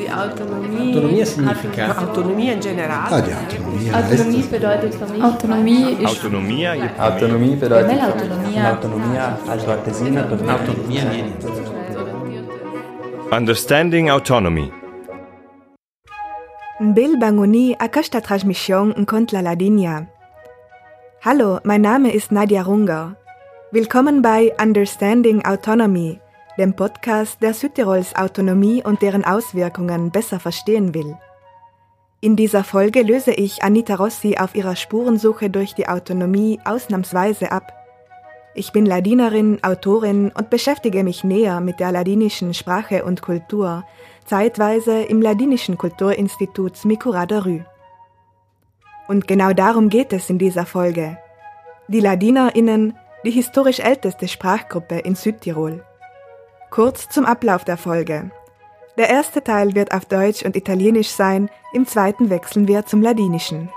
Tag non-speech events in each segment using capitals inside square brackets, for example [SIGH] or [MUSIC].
die Autonomie. Autonomia significa? Ma autonomia in generale. Ah, die Autonomie Autonomie bedeutet für mich. Autonomie ist Autonomia je Autonomie bedeutet l'autonomia- Autonomia also Tesina Autonomia viene. Understanding Autonomy. Bill Banguni a questa trasmission kont la Ladinia. Hallo, mein Name ist Nadia Runger. Willkommen bei Understanding Autonomy, dem Podcast, der Südtirols Autonomie und deren Auswirkungen besser verstehen will. In dieser Folge löse ich Anita Rossi auf ihrer Spurensuche durch die Autonomie ausnahmsweise ab. Ich bin Ladinerin, Autorin und beschäftige mich näher mit der ladinischen Sprache und Kultur, zeitweise im Ladinischen Kulturinstitut Mikurada Rü. Und genau darum geht es in dieser Folge. Die LadinerInnen, die historisch älteste Sprachgruppe in Südtirol. Kurz zum Ablauf der Folge. Der erste Teil wird auf Deutsch und Italienisch sein, im zweiten wechseln wir zum Ladinischen.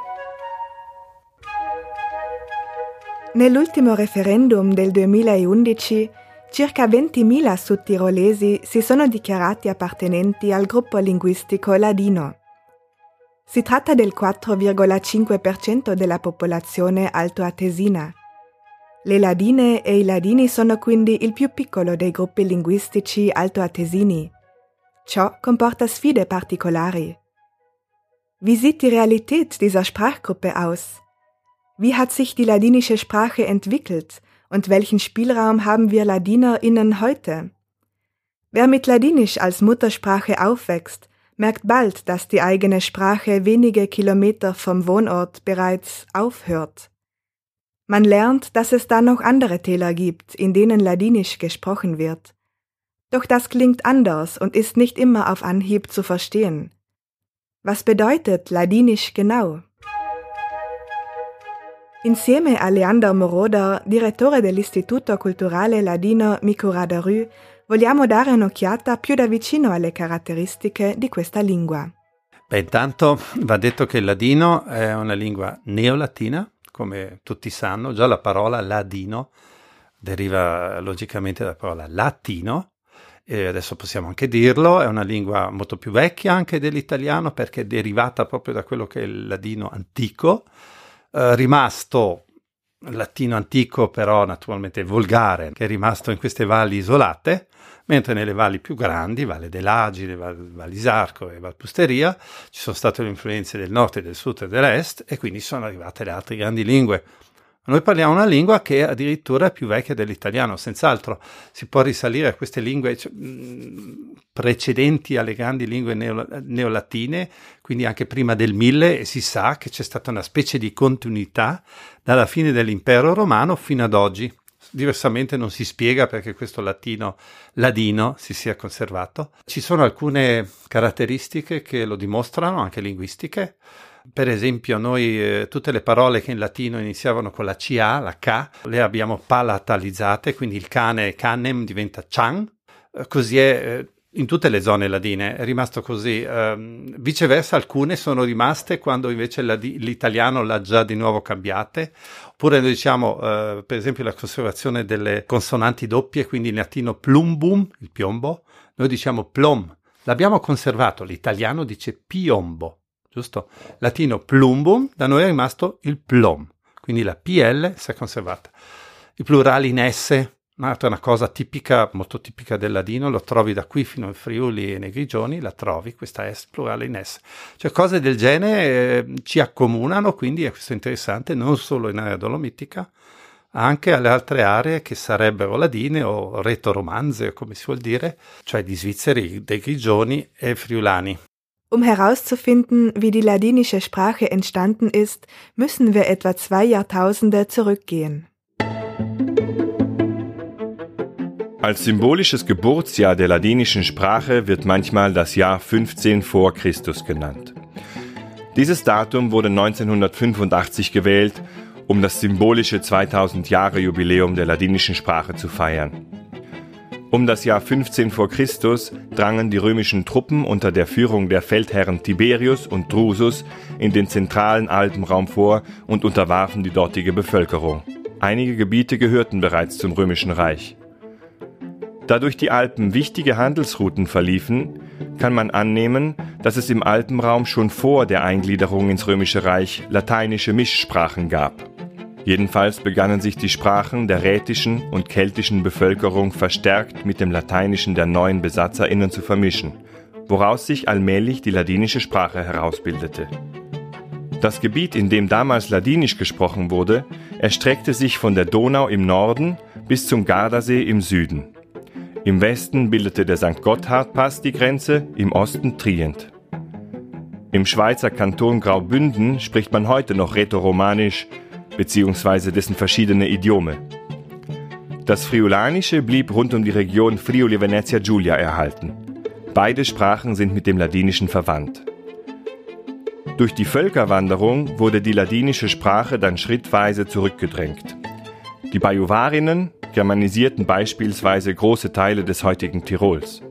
Nell'ultimo referendum del 2011 circa 20.000 sudtirolesi si sono dichiarati appartenenti al gruppo linguistico ladino. Si tratta del 4,5% della popolazione altoatesina. Le ladine e i ladini sono quindi il più piccolo dei gruppi linguistici altoatesini. Ciò comporta sfide particolari. Wie sieht die Realität dieser Sprachgruppe aus? Wie hat sich die ladinische Sprache entwickelt und welchen Spielraum haben wir LadinerInnen heute? Wer mit Ladinisch als Muttersprache aufwächst, merkt bald, dass die eigene Sprache wenige Kilometer vom Wohnort bereits aufhört. Man lernt, dass es da noch andere Täler gibt, in denen Ladinisch gesprochen wird. Doch das klingt anders und ist nicht immer auf Anhieb zu verstehen. Was bedeutet Ladinisch genau? Insieme a Leander Moroder, direttore dell'Istituto Culturale Ladino Mikurada Rü, vogliamo dare un'occhiata più da vicino alle caratteristiche di questa lingua. Beh, intanto va detto che il ladino è una lingua neolatina, come tutti sanno, già la parola ladino deriva logicamente dalla parola latino, e adesso possiamo anche dirlo, è una lingua molto più vecchia anche dell'italiano perché è derivata proprio da quello che è il ladino antico, eh, rimasto latino antico però naturalmente volgare, che è rimasto in queste valli isolate, mentre nelle valli più grandi, Valle dell'Agile, Val, Vallisarco e Valpusteria, ci sono state le influenze del nord del sud e dell'est e quindi sono arrivate le altre grandi lingue. Noi parliamo una lingua che addirittura è più vecchia dell'italiano, senz'altro si può risalire a queste lingue cioè, precedenti alle grandi lingue neo, neolatine, quindi anche prima del 1000 e si sa che c'è stata una specie di continuità dalla fine dell'impero romano fino ad oggi. Diversamente non si spiega perché questo latino ladino si sia conservato. Ci sono alcune caratteristiche che lo dimostrano, anche linguistiche. Per esempio, noi eh, tutte le parole che in latino iniziavano con la CA, la K, le abbiamo palatalizzate, quindi il cane canem diventa chan. Eh, così è eh, in tutte le zone ladine, è rimasto così. Um, viceversa, alcune sono rimaste quando invece l'italiano l'ha già di nuovo cambiate. Oppure noi diciamo, uh, per esempio, la conservazione delle consonanti doppie, quindi in latino plumbum, il piombo, noi diciamo plom. L'abbiamo conservato, l'italiano dice piombo giusto? Latino plumbum, da noi è rimasto il plom, quindi la PL si è conservata. I plurali in S, un'altra una cosa tipica, molto tipica del ladino, lo trovi da qui fino al Friuli e nei Grigioni, la trovi, questa S plurale in S. Cioè cose del genere eh, ci accomunano, quindi è questo interessante, non solo in area dolomitica, anche alle altre aree che sarebbero ladine o retoromanze, come si vuol dire, cioè di Svizzeri, dei Grigioni e Friulani. Um herauszufinden, wie die ladinische Sprache entstanden ist, müssen wir etwa zwei Jahrtausende zurückgehen. Als symbolisches Geburtsjahr der ladinischen Sprache wird manchmal das Jahr 15 vor Christus genannt. Dieses Datum wurde 1985 gewählt, um das symbolische 2000 Jahre Jubiläum der ladinischen Sprache zu feiern. Um das Jahr 15 vor Christus drangen die römischen Truppen unter der Führung der Feldherren Tiberius und Drusus in den zentralen Alpenraum vor und unterwarfen die dortige Bevölkerung. Einige Gebiete gehörten bereits zum römischen Reich. Da durch die Alpen wichtige Handelsrouten verliefen, kann man annehmen, dass es im Alpenraum schon vor der Eingliederung ins Römische Reich lateinische Mischsprachen gab. Jedenfalls begannen sich die Sprachen der rätischen und keltischen Bevölkerung verstärkt mit dem Lateinischen der neuen BesatzerInnen zu vermischen, woraus sich allmählich die ladinische Sprache herausbildete. Das Gebiet, in dem damals Ladinisch gesprochen wurde, erstreckte sich von der Donau im Norden bis zum Gardasee im Süden. Im Westen bildete der St. Gotthard-Pass die Grenze, im Osten Trient. Im Schweizer Kanton Graubünden spricht man heute noch Rätoromanisch bzw. dessen verschiedene Idiome. Das Friulanische blieb rund um die Region Friuli Venezia Giulia erhalten. Beide Sprachen sind mit dem Ladinischen verwandt. Durch die Völkerwanderung wurde die ladinische Sprache dann schrittweise zurückgedrängt. Die Bajuwarinnen germanisierten beispielsweise große Teile des heutigen Tirols.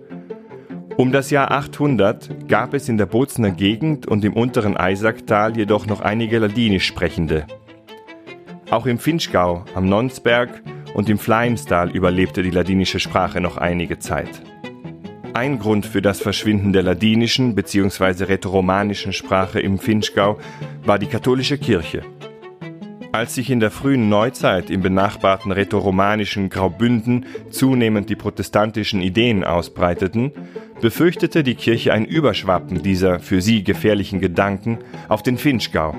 Um das Jahr 800 gab es in der Bozener Gegend und im unteren Eisacktal jedoch noch einige Ladinisch Sprechende. Auch im Finchgau, am Nonsberg und im Fleimstal überlebte die ladinische Sprache noch einige Zeit. Ein Grund für das Verschwinden der ladinischen bzw. rätoromanischen Sprache im Finchgau war die katholische Kirche. Als sich in der frühen Neuzeit im benachbarten rätoromanischen Graubünden zunehmend die protestantischen Ideen ausbreiteten, befürchtete die Kirche ein Überschwappen dieser für sie gefährlichen Gedanken auf den Finchgau.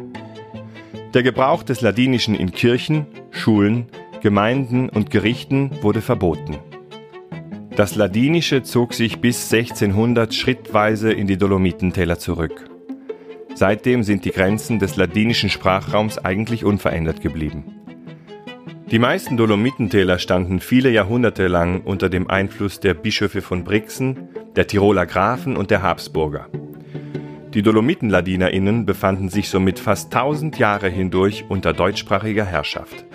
Der Gebrauch des Ladinischen in Kirchen, Schulen, Gemeinden und Gerichten wurde verboten. Das Ladinische zog sich bis 1600 schrittweise in die Dolomitentäler zurück. Seitdem sind die Grenzen des ladinischen Sprachraums eigentlich unverändert geblieben. Die meisten Dolomitentäler standen viele Jahrhunderte lang unter dem Einfluss der Bischöfe von Brixen, der Tiroler Grafen und der Habsburger. Die Dolomitenladinerinnen befanden sich somit fast 1000 Jahre hindurch unter deutschsprachiger Herrschaft.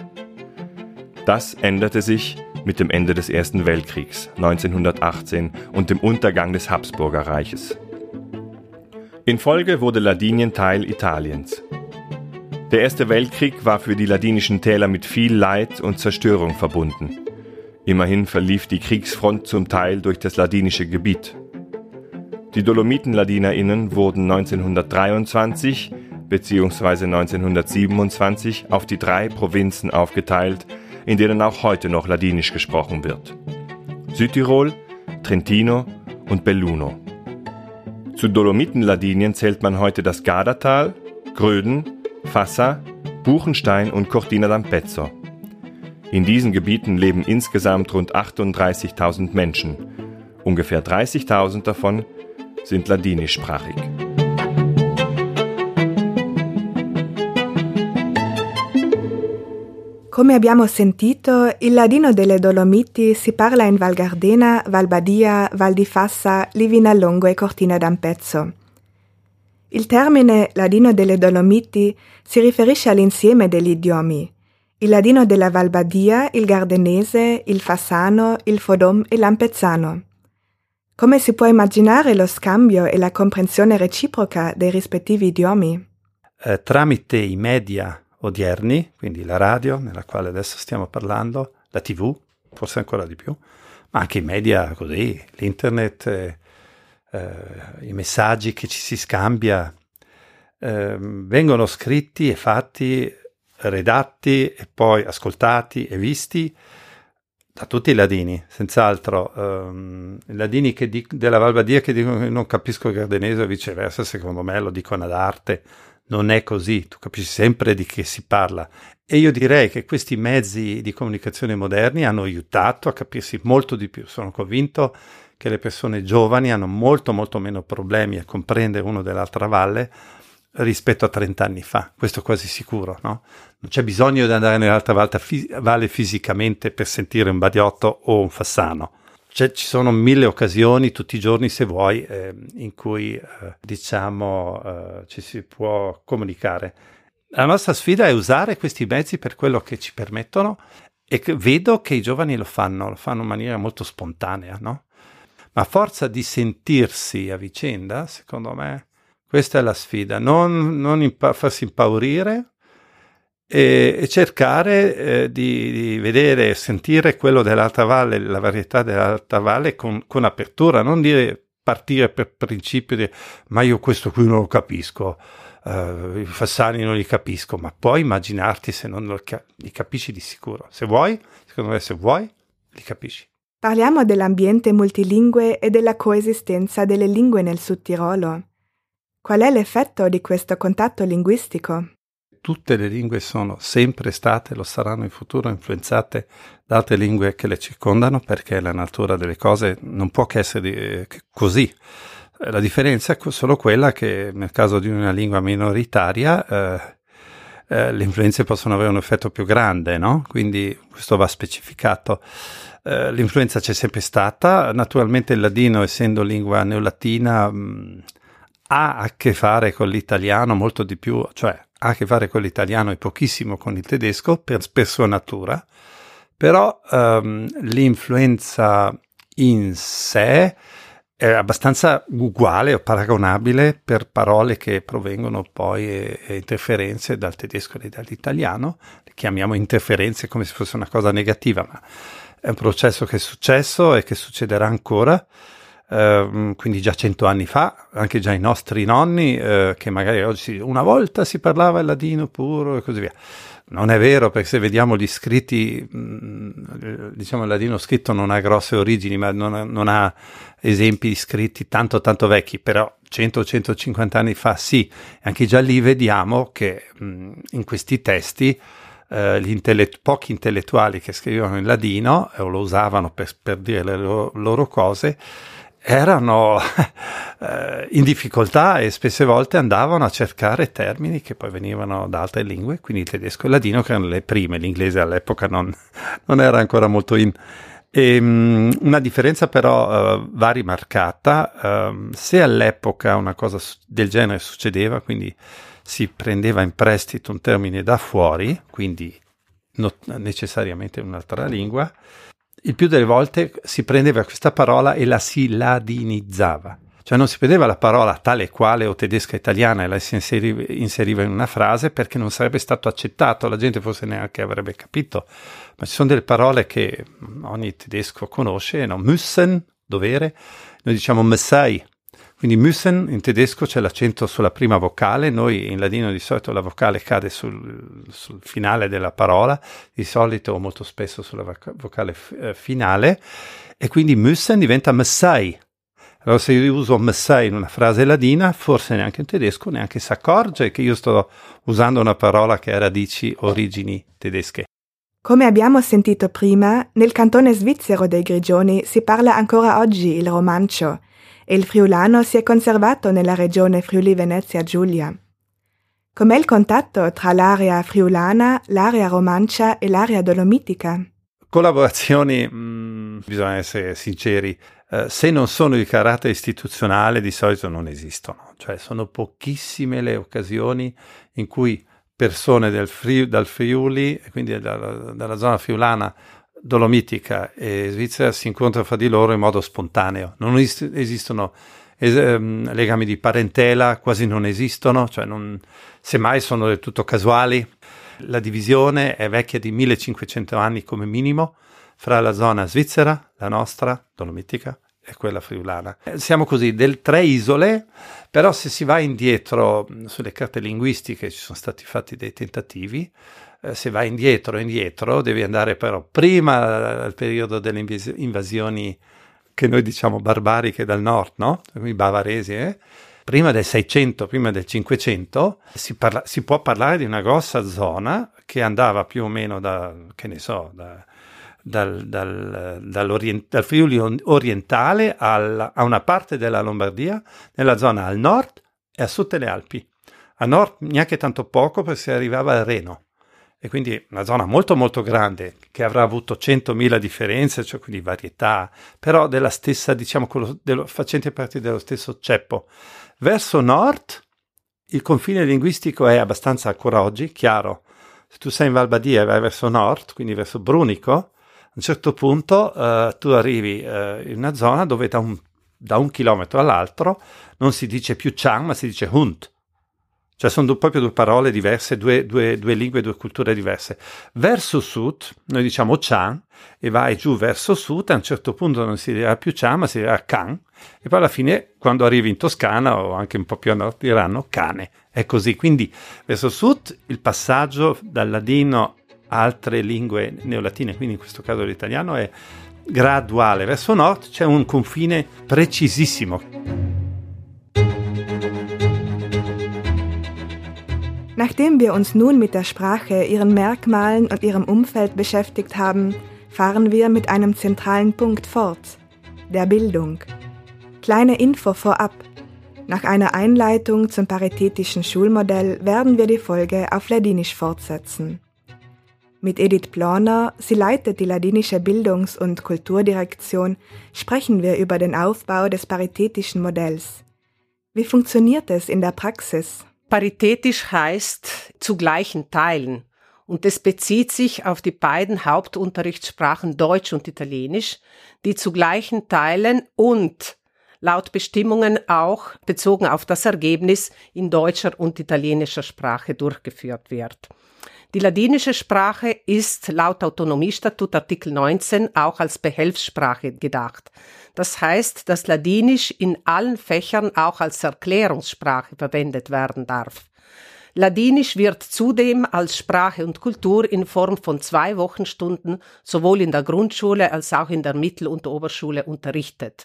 Das änderte sich mit dem Ende des Ersten Weltkriegs 1918 und dem Untergang des Habsburger Reiches. In Folge wurde Ladinien Teil Italiens. Der Erste Weltkrieg war für die ladinischen Täler mit viel Leid und Zerstörung verbunden. Immerhin verlief die Kriegsfront zum Teil durch das ladinische Gebiet. Die Dolomitenladinerinnen wurden 1923 bzw. 1927 auf die drei Provinzen aufgeteilt, in denen auch heute noch Ladinisch gesprochen wird. Südtirol, Trentino und Belluno. Zu Dolomitenladinien zählt man heute das Gardatal, Gröden, Fassa, Buchenstein und Cortina d'Ampezzo. In diesen Gebieten leben insgesamt rund 38.000 Menschen. Ungefähr 30.000 davon sind ladinischsprachig. Come abbiamo sentito, il ladino delle Dolomiti si parla in Val Gardena, Val Badia, Val di Fassa, Livinallongo e Cortina d'Ampezzo. Il termine ladino delle Dolomiti si riferisce all'insieme degli idiomi. Il ladino della Val Badia, il gardenese, il fassano, il fodom e l'ampezzano. Come si può immaginare lo scambio e la comprensione reciproca dei rispettivi idiomi? Eh, tramite i media odierni, quindi la radio, nella quale adesso stiamo parlando, la tv, forse ancora di più, ma anche i media così, l'internet, eh, eh, i messaggi che ci si scambia, eh, vengono scritti e fatti, redatti e poi ascoltati e visti da tutti i ladini, senz'altro. Um, I ladini di, della Valbadia che dicono che non capisco il gardenese o viceversa, secondo me lo dicono ad arte non è così, tu capisci sempre di che si parla. E io direi che questi mezzi di comunicazione moderni hanno aiutato a capirsi molto di più. Sono convinto che le persone giovani hanno molto molto meno problemi a comprendere uno dell'altra valle rispetto a 30 anni fa, questo quasi sicuro, no? Non c'è bisogno di andare nell'altra valle fisicamente per sentire un badiotto o un fassano cioè, ci sono mille occasioni tutti i giorni, se vuoi, eh, in cui eh, diciamo eh, ci si può comunicare. La nostra sfida è usare questi mezzi per quello che ci permettono e che vedo che i giovani lo fanno, lo fanno in maniera molto spontanea, no? Ma a forza di sentirsi a vicenda, secondo me, questa è la sfida, non, non impa- farsi impaurire, e, cercare eh, di, di, vedere e sentire quello dell'Alta Valle, la varietà dell'Alta Valle con, con, apertura, non dire partire per principio di ma io questo qui non lo capisco, uh, i Fassani non li capisco, ma puoi immaginarti se non lo li capisci di sicuro. Se vuoi, secondo me se vuoi, li capisci. Parliamo dell'ambiente multilingue e della coesistenza delle lingue nel Sud Tirolo. Qual è l'effetto di questo contatto linguistico? Tutte le lingue sono sempre state, lo saranno in futuro, influenzate da altre lingue che le circondano perché la natura delle cose non può che essere eh, così. La differenza è solo quella che nel caso di una lingua minoritaria eh, eh, le influenze possono avere un effetto più grande, no? Quindi questo va specificato. Eh, l'influenza c'è sempre stata, naturalmente il ladino, essendo lingua neolatina, mh, ha a che fare con l'italiano molto di più, cioè ha a che fare con l'italiano e pochissimo con il tedesco per, per sua natura, però um, l'influenza in sé è abbastanza uguale o paragonabile per parole che provengono poi e, e interferenze dal tedesco e dall'italiano, le chiamiamo interferenze come se fosse una cosa negativa, ma è un processo che è successo e che succederà ancora. Uh, quindi già cento anni fa, anche già i nostri nonni, uh, che magari oggi una volta si parlava il ladino puro e così via. Non è vero, perché se vediamo gli scritti, mm, diciamo il ladino scritto non ha grosse origini, ma non ha, non ha esempi scritti tanto tanto vecchi, però 100-150 anni fa sì, anche già lì vediamo che mm, in questi testi eh, gli intellett- pochi intellettuali che scrivevano in ladino o lo usavano per, per dire le loro, loro cose, erano [LAUGHS] eh, in difficoltà e spesse volte andavano a cercare termini che poi venivano da altre lingue, quindi il tedesco e il ladino che erano le prime, l'inglese all'epoca non, [LAUGHS] non era ancora molto in. E, um, una differenza però uh, va rimarcata, uh, se all'epoca una cosa del genere succedeva, quindi si prendeva in prestito un termine da fuori, quindi not- necessariamente un'altra lingua, il più delle volte si prendeva questa parola e la si ladinizzava. Cioè non si prendeva la parola tale quale o tedesca italiana e la si inseriva, inseriva in una frase perché non sarebbe stato accettato, la gente forse neanche avrebbe capito. Ma ci sono delle parole che ogni tedesco conosce, no? Müssen, dovere, noi diciamo Messai, quindi müssen in tedesco c'è l'accento sulla prima vocale, noi in ladino di solito la vocale cade sul, sul finale della parola, di solito o molto spesso sulla vocale eh, finale, e quindi müssen diventa messai. Allora se io uso messai in una frase ladina, forse neanche in tedesco neanche si accorge che io sto usando una parola che ha radici origini tedesche. Come abbiamo sentito prima, nel cantone svizzero dei Grigioni si parla ancora oggi il romancio, e il friulano si è conservato nella regione Friuli-Venezia Giulia. Com'è il contatto tra l'area friulana, l'area romancia e l'area dolomitica? Collaborazioni, mh, mm, bisogna essere sinceri, eh, se non sono di carattere istituzionale di solito non esistono, cioè sono pochissime le occasioni in cui persone del Friuli, dal Friuli, quindi dalla, dalla zona friulana, Dolomitica e Svizzera si incontrano fra di loro in modo spontaneo. Non es- esistono es- ehm, legami di parentela, quasi non esistono, cioè non, semmai sono del tutto casuali. La divisione è vecchia di 1500 anni come minimo fra la zona svizzera, la nostra, Dolomitica, e quella friulana. Siamo così del tre isole, però se si va indietro sulle carte linguistiche ci sono stati fatti dei tentativi se vai indietro, indietro, devi andare però prima al periodo delle invasioni che noi diciamo barbariche dal nord, no? I bavaresi, eh? Prima del 600, prima del 500, si, parla- si, può parlare di una grossa zona che andava più o meno da, che ne so, da, dal, dal, dal, Friuli orientale al, a una parte della Lombardia, nella zona al nord e a sud delle Alpi. A nord neanche tanto poco perché si arrivava al Reno e quindi una zona molto molto grande che avrà avuto 100.000 differenze, cioè quindi varietà, però della stessa, diciamo, dello, facente parte dello stesso ceppo. Verso nord il confine linguistico è abbastanza ancora oggi chiaro. Se tu sei in Valbadia e vai verso nord, quindi verso Brunico, a un certo punto uh, tu arrivi uh, in una zona dove da un, da un chilometro all'altro non si dice più Chang, ma si dice Hunt Cioè sono proprio due parole diverse, due, due, due lingue, due culture diverse. Verso sud, noi diciamo Chan, e vai giù verso sud, a un certo punto non si dirà più Chan, ma si dirà Can, e poi alla fine, quando arrivi in Toscana o anche un po' più a nord, diranno cane. È così. Quindi verso sud il passaggio dal ladino a altre lingue neolatine, quindi in questo caso l'italiano, è graduale. Verso nord c'è un confine precisissimo. Nachdem wir uns nun mit der Sprache, ihren Merkmalen und ihrem Umfeld beschäftigt haben, fahren wir mit einem zentralen Punkt fort, der Bildung. Kleine Info vorab. Nach einer Einleitung zum paritätischen Schulmodell werden wir die Folge auf Ladinisch fortsetzen. Mit Edith Plorner, sie leitet die ladinische Bildungs- und Kulturdirektion, sprechen wir über den Aufbau des paritätischen Modells. Wie funktioniert es in der Praxis? Paritätisch heißt zu gleichen Teilen. Und es bezieht sich auf die beiden Hauptunterrichtssprachen Deutsch und Italienisch, die zu gleichen Teilen und laut Bestimmungen auch bezogen auf das Ergebnis in deutscher und italienischer Sprache durchgeführt wird. Die ladinische Sprache ist laut Autonomiestatut Artikel 19 auch als Behelfssprache gedacht. Das heißt, dass Ladinisch in allen Fächern auch als Erklärungssprache verwendet werden darf. Ladinisch wird zudem als Sprache und Kultur in Form von zwei Wochenstunden sowohl in der Grundschule als auch in der Mittel- und Oberschule unterrichtet.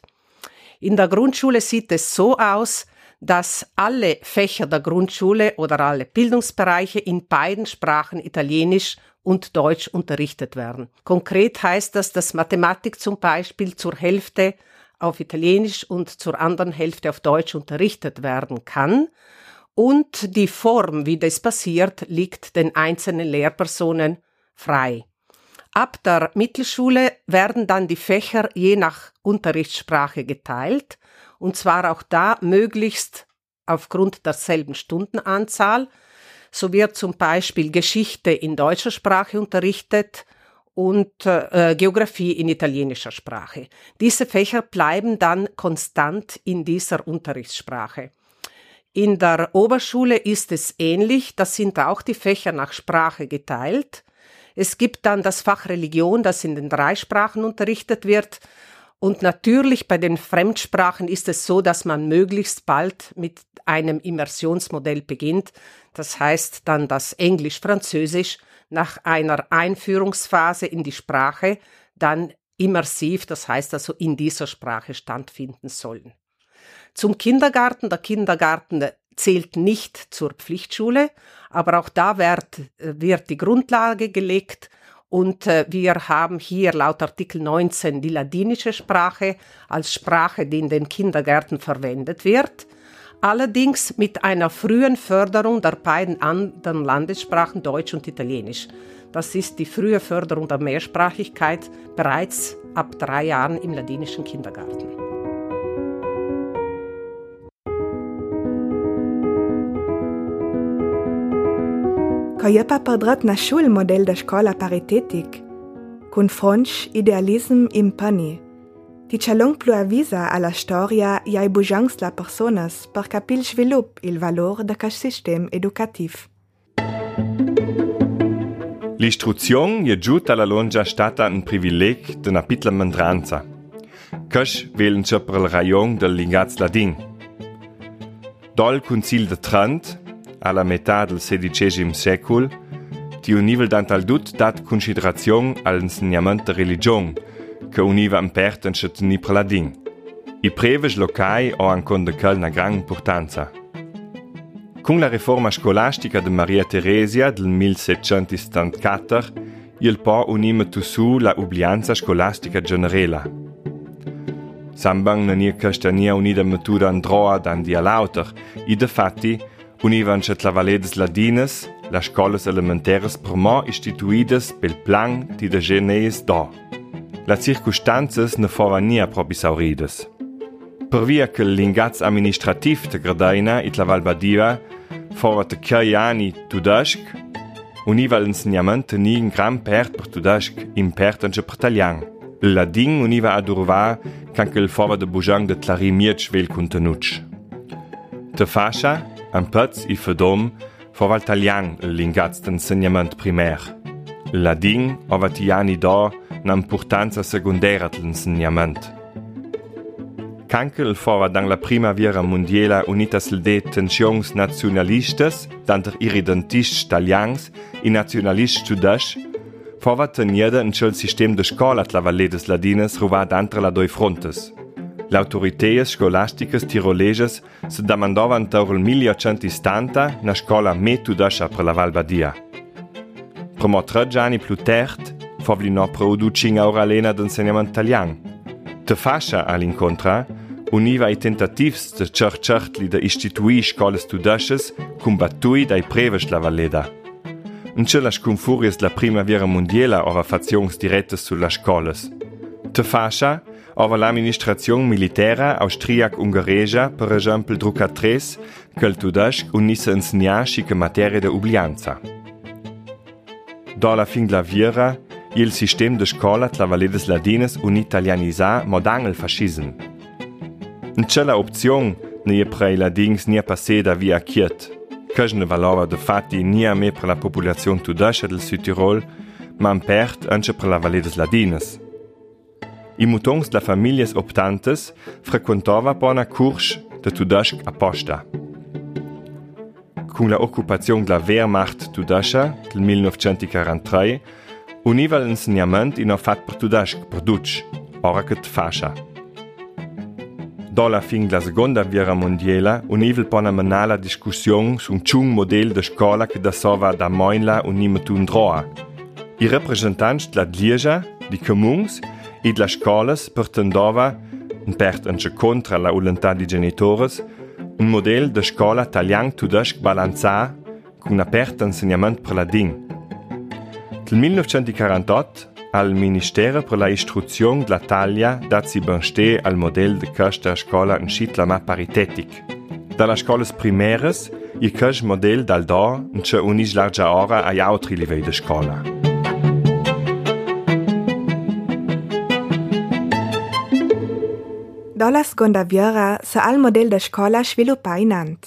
In der Grundschule sieht es so aus, dass alle Fächer der Grundschule oder alle Bildungsbereiche in beiden Sprachen Italienisch und Deutsch unterrichtet werden. Konkret heißt das, dass Mathematik zum Beispiel zur Hälfte auf Italienisch und zur anderen Hälfte auf Deutsch unterrichtet werden kann. Und die Form, wie das passiert, liegt den einzelnen Lehrpersonen frei. Ab der Mittelschule werden dann die Fächer je nach Unterrichtssprache geteilt und zwar auch da möglichst aufgrund derselben Stundenanzahl. So wird zum Beispiel Geschichte in deutscher Sprache unterrichtet und äh, Geografie in italienischer Sprache. Diese Fächer bleiben dann konstant in dieser Unterrichtssprache. In der Oberschule ist es ähnlich, da sind auch die Fächer nach Sprache geteilt. Es gibt dann das Fach Religion, das in den drei Sprachen unterrichtet wird, und natürlich bei den Fremdsprachen ist es so, dass man möglichst bald mit einem Immersionsmodell beginnt. Das heißt dann das Englisch-Französisch nach einer Einführungsphase in die Sprache dann immersiv, das heißt also in dieser Sprache stattfinden sollen. Zum Kindergarten. Der Kindergarten zählt nicht zur Pflichtschule, aber auch da wird, wird die Grundlage gelegt und äh, wir haben hier laut Artikel 19 die ladinische Sprache als Sprache, die in den Kindergärten verwendet wird. Allerdings mit einer frühen Förderung der beiden anderen Landessprachen Deutsch und Italienisch. Das ist die frühe Förderung der Mehrsprachigkeit bereits ab drei Jahren im ladinischen Kindergarten. Ko je pa perdret na šul model da škola paritetik, kun fronč idealism impani. Ti chalong plu avisa alla storia jai bujangs la personas per capil svilup il valor da cas sistem educativ. L'istruzione è giunta alla longa stata un privilegio di una piccola mandranza. Cash velen il rayon del lingaz ladin. Dol Concil de Trent, alla metà del XVI secol, ti univel dant al dut dat considerazion all'insegnament de religion, che univa imperten se tenir per ladin. I preves locai o ancon de cal na gran importanza. Con la riforma scolastica de Maria Teresia del 1774, il po unima tussu la ublianza scolastica generela. Sambang na nia castania unida matura androa dan dia lauter, i de fatti, univan la valedes ladinas, las scolas elementaires per mo istituidas pel plan di de geneis do. La circunstanzas ne fovan nia probisauridas. Per via che l'ingaz amministrativ de Gradaina it la Valbadia fora te cai anni tudask, univa l'insegnament ni in gran pert per tudask, in pert anche per talian. Il ladin univa ad urvar canche il fora de bujang de tlarimiet vel contenuts. Te fascia, pezz i fedom fova il talian l'ingaz d'ensegnament primär. Ladin ova ti anni d'or n'importanza secundära dell'insegnament. Cankel fora dans la primavera mondiala unitas de tensions nationalistas, danter irridentists talians i nationalists judasch, fora tenieda in cel sistem de scola la des Ladines ruva d'antre la doi frontes. L'autoritéies scolastiches tiroleges se damandavan taur il 1870 na scola metodacha per la Valbadia. Promo tre gianni più tert, favlinò producing aura lena d'ensegnament italian. Te fascia all'incontra, univa i tentativs de cercertli de istitui scoles tudasches combattui dai preves la Valleda. In Ncelas confuries la prima viera mondiela ora fazions direttes sulla scoles. Te fascia, ova l'amministrazione militera austriac-ungaregia, per esempio druca tres, quel tudasch unisse insegnar schique materie de ublianza. Do la fin la viera, il sistem de scola tra valedes ladines un italianisa modang el fascism. In cella opzion ne prei ladins nia passeda via kiet, căci ne valora de fatti nia me per la populazione tudascia del Südtirol, ma pert anche per la valedes ladines. I mutons la famiglie optantes frequentava bona curs de tudasch a posta. Con la occupazione della Wehrmacht tudascha del 1943, univa l'insegnament in fat per tudasch produc, ora che fascia. Do la fin della seconda guerra mondiale, univa pona menala discussione su un chung model de scola che da sova da moinla unimetun droa. I rappresentanti della Lieja, di comuns, id las scolas pertendova, un pert anche contra la volontà di genitores, un model de scola talian tudasch balanzà con un apert ensegnament per la DIN. Del 1948 al Ministero per la Istruzione della Taglia dat si benste al model de questa scola in scitlama paritetic. Dalla scolas primeres, i quest model dal do, in ce unis largia ora ai altri livelli de scola. Do la seconda viera se al model de scola sviluppa in ant.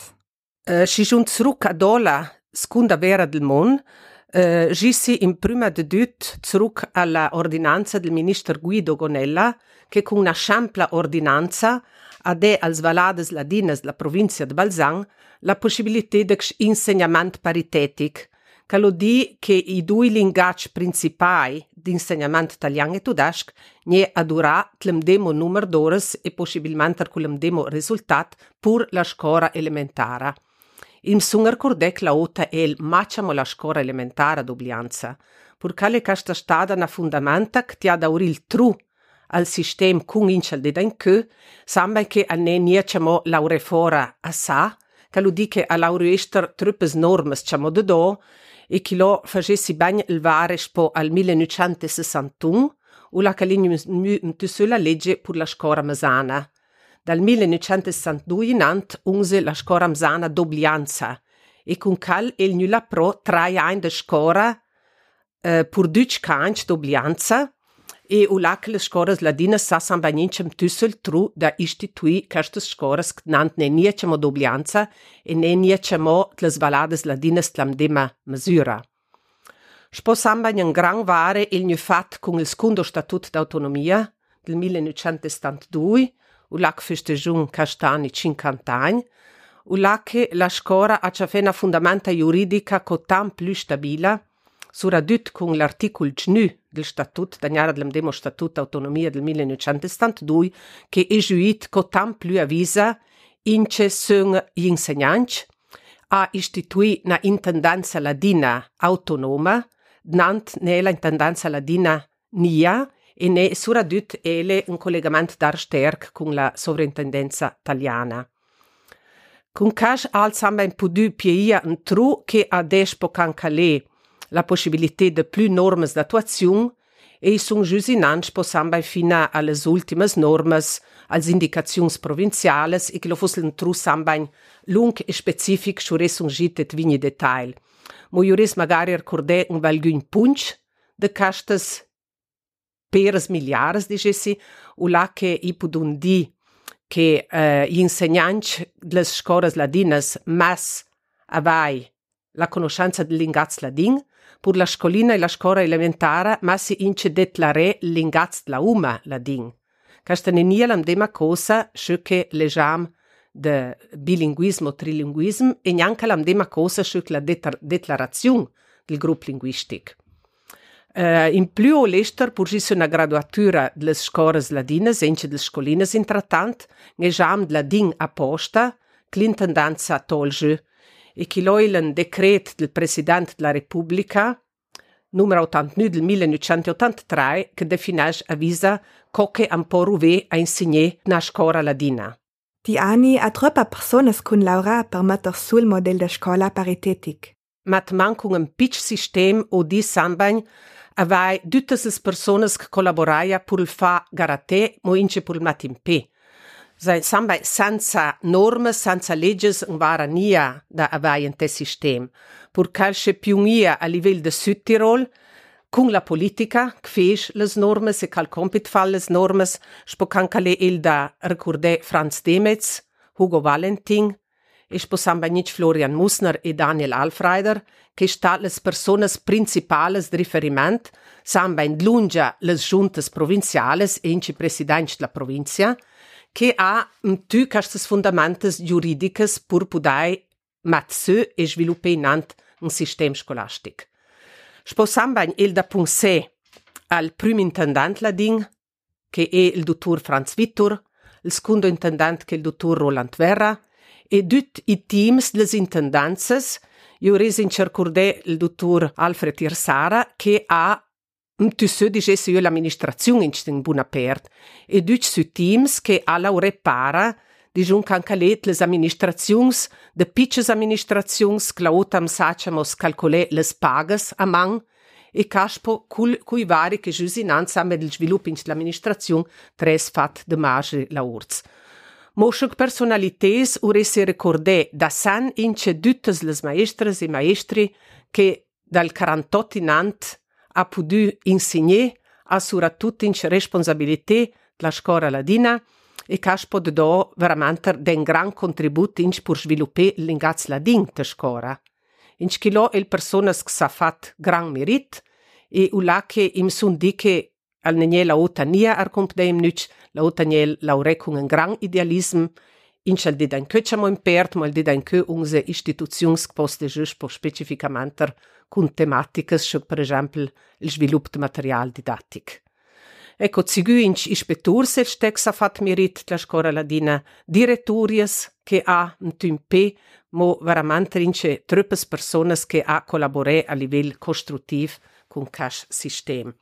Uh, si giunt zurück a dola, seconda vera del mon, uh, gissi in prima de dut zurück alla ordinanza del minister Guido Gonella, che con una sciampla ordinanza ade als valades ladines la provincia de Balzan la possibilità de insegnament paritetic, che lo di che i due linguaggi principali di insegnamento italiano e tedesco ne adura tlem demo numero d'ores e possibilmente culem demo risultat pur la scuola elementare. Im sunger cordec la ota el macciamo la scuola elementare d'oblianza, pur cale casta stada na fundamenta che ti ha da il tru al sistema cun incel de den che, samba che a ne niecamo laure fora a sa, che lo di che a laurester truppes normes ciamo de do, e che lo facessi bagn il vare spo al 1961, u la calignu mtu la legge pur la scora masana. Dal 1962 in ant unse la scora masana d'oblianza, e con cal el nulla pro trai ein de scora eh, pur duc canch d'oblianza, ولكن الشكورز لدينا ساسان بانينشم تسل ترو دا إشتي توي كاشت الشكورز نانت نينية چمو دوبليانسا نينية چمو تلزبالادز لدينا سلامديما مزيرا Sposambanje gran vare il new fat con il secondo statuto d'autonomia del 1972, u lac festejun castani 50 anni, u lac la scora ha già una fondamenta giuridica cotan più stabile, stabila suradut con l'articol GNU del statut, dagnara del demo statut d'autonomia del 1972, che è giuit cotam più avvisa ince sung insegnanti a istituì na intendanza ladina autonoma, nant ne la intendanza ladina NIA, e ne suradut ele un collegamento dar sterk con la sovrintendenza italiana. Con cash al samba in pudu pieia un tru che a despo can calé la possibilità de plus normes d'attuazione e sun giusinants possam fina alle ultimes normes als indicazions provinciales e che lo fossel tru sambain lung e specific su resungit et vigni detail. Mo juris magari recordè un valgun punch de castes peres miliares, dicessi, u la che i pudun di che eh, gli insegnanti delle scuole ladine mas avai la conoscenza del lingaz ladin, Pur la scolina e la scora elementara, ma si incedet la re lingatst la uma ladin. Kaštanenija lam dema kosa, šöke ležam de bilinguismo, trilinguism, e njanka lam dema kosa šök la deklaracijum del grup linguistik. Uh, eh, in più o l'ester purgisse una graduatura delle scuole ladine, senza delle scoline, in trattant, ne jam de ladin apposta, clintendanza tolge, e che lo il decreto del Presidente della Repubblica, numero 89 del 1983, che definisce avvisa che un po' ruve a insegnare na scuola ladina. Die anni a troppa personas kun laura per metter sul model de scola paritetic. Mat mancung un pitch system o di sambagn avai tutte le persone che collaboraia per fa garate mo ince per matimpe. Samba senza norme, senza legges un vara nia da avai in te sistem. Pur calce pionia a livello de Südtirol, con la politica, che fece le norme, se cal compit fa le norme, spocancale il da ricordè Franz Demetz, Hugo Valentin, e sposamba nicht Florian Musner e Daniel Alfreider, che sta le persone principali di riferimento, samba in lunga le giunte provinciali e in presidente della provincia, che ha tu queste fondamenti giuridiche per poter mettere e sviluppare un sistema scolastico. Sposamba il da punse al primo intendente ladin, che è il dottor Franz Vittor, il secondo intendente che è il dottor Roland Verra, e dut i teams les intendanzas, io resi in cercordè il dottor Alfred Irsara, che ha tu se dicesse io l'amministrazione in stin Bunapert, e dut su teams che ha la repara, dijun cancalet les amministrazions, de pitches amministrazions, clautam sacemos calcolè les pagas a man, e caspo cul, cui vari che giusinant samme del sviluppo in l'amministrazione tres fat de marge la urz. Mošek personalités uresi recordé da san ince duttes les maestres e maestri che dal 48 inant ha podu insegner a soprattutto ince responsabilité la scuola ladina e caspo de do veramente den gran contribut ince pur sviluppé l'ingaz ladin te scuola. Ince chilo el personas que sa fat gran merit e ula che im sun diche al nenje la otania ar compdeim nüch la otaniel laurecung en gran idealism inchal di dan köchamo impert mal di dan kö unse institutionsposte just po specificamenter cun tematicas scho per exempel il svilup de material didattic. Ecco, zigü inch ispeturs el stex ha fat merit la scuola ladina direttorias che ha un tümpe mo veramente ince truppes personas che ha collaboré a livel costruttiv cun cash sistem.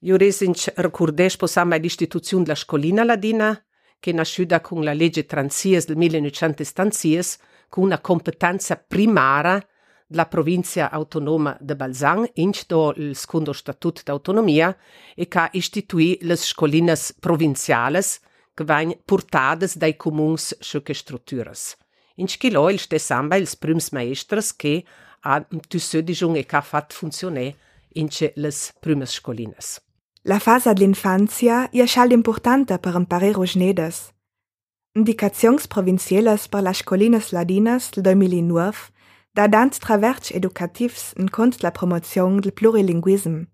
Io resinc recordeix posam l'istituzione della scolina ladina, che nasciuta con la legge Transies del 1976, con una competenza primaria della provincia autonoma de Balzan, inch do il secondo statut d'autonomia, e che istituì le scolinas provinciales, che vain portades dai comuns schuke strutturas. Inch che lo il stessamba ils prims maestres che ha tu södigung e ca fat funzioné inche les primes scolinas. La fase de l'infancia è schalt importante per imparare rusnedes. Indicazions provinciales per las colinas ladinas del 2009 Dadans traverts educativs encont la promotion del plurilinguisme.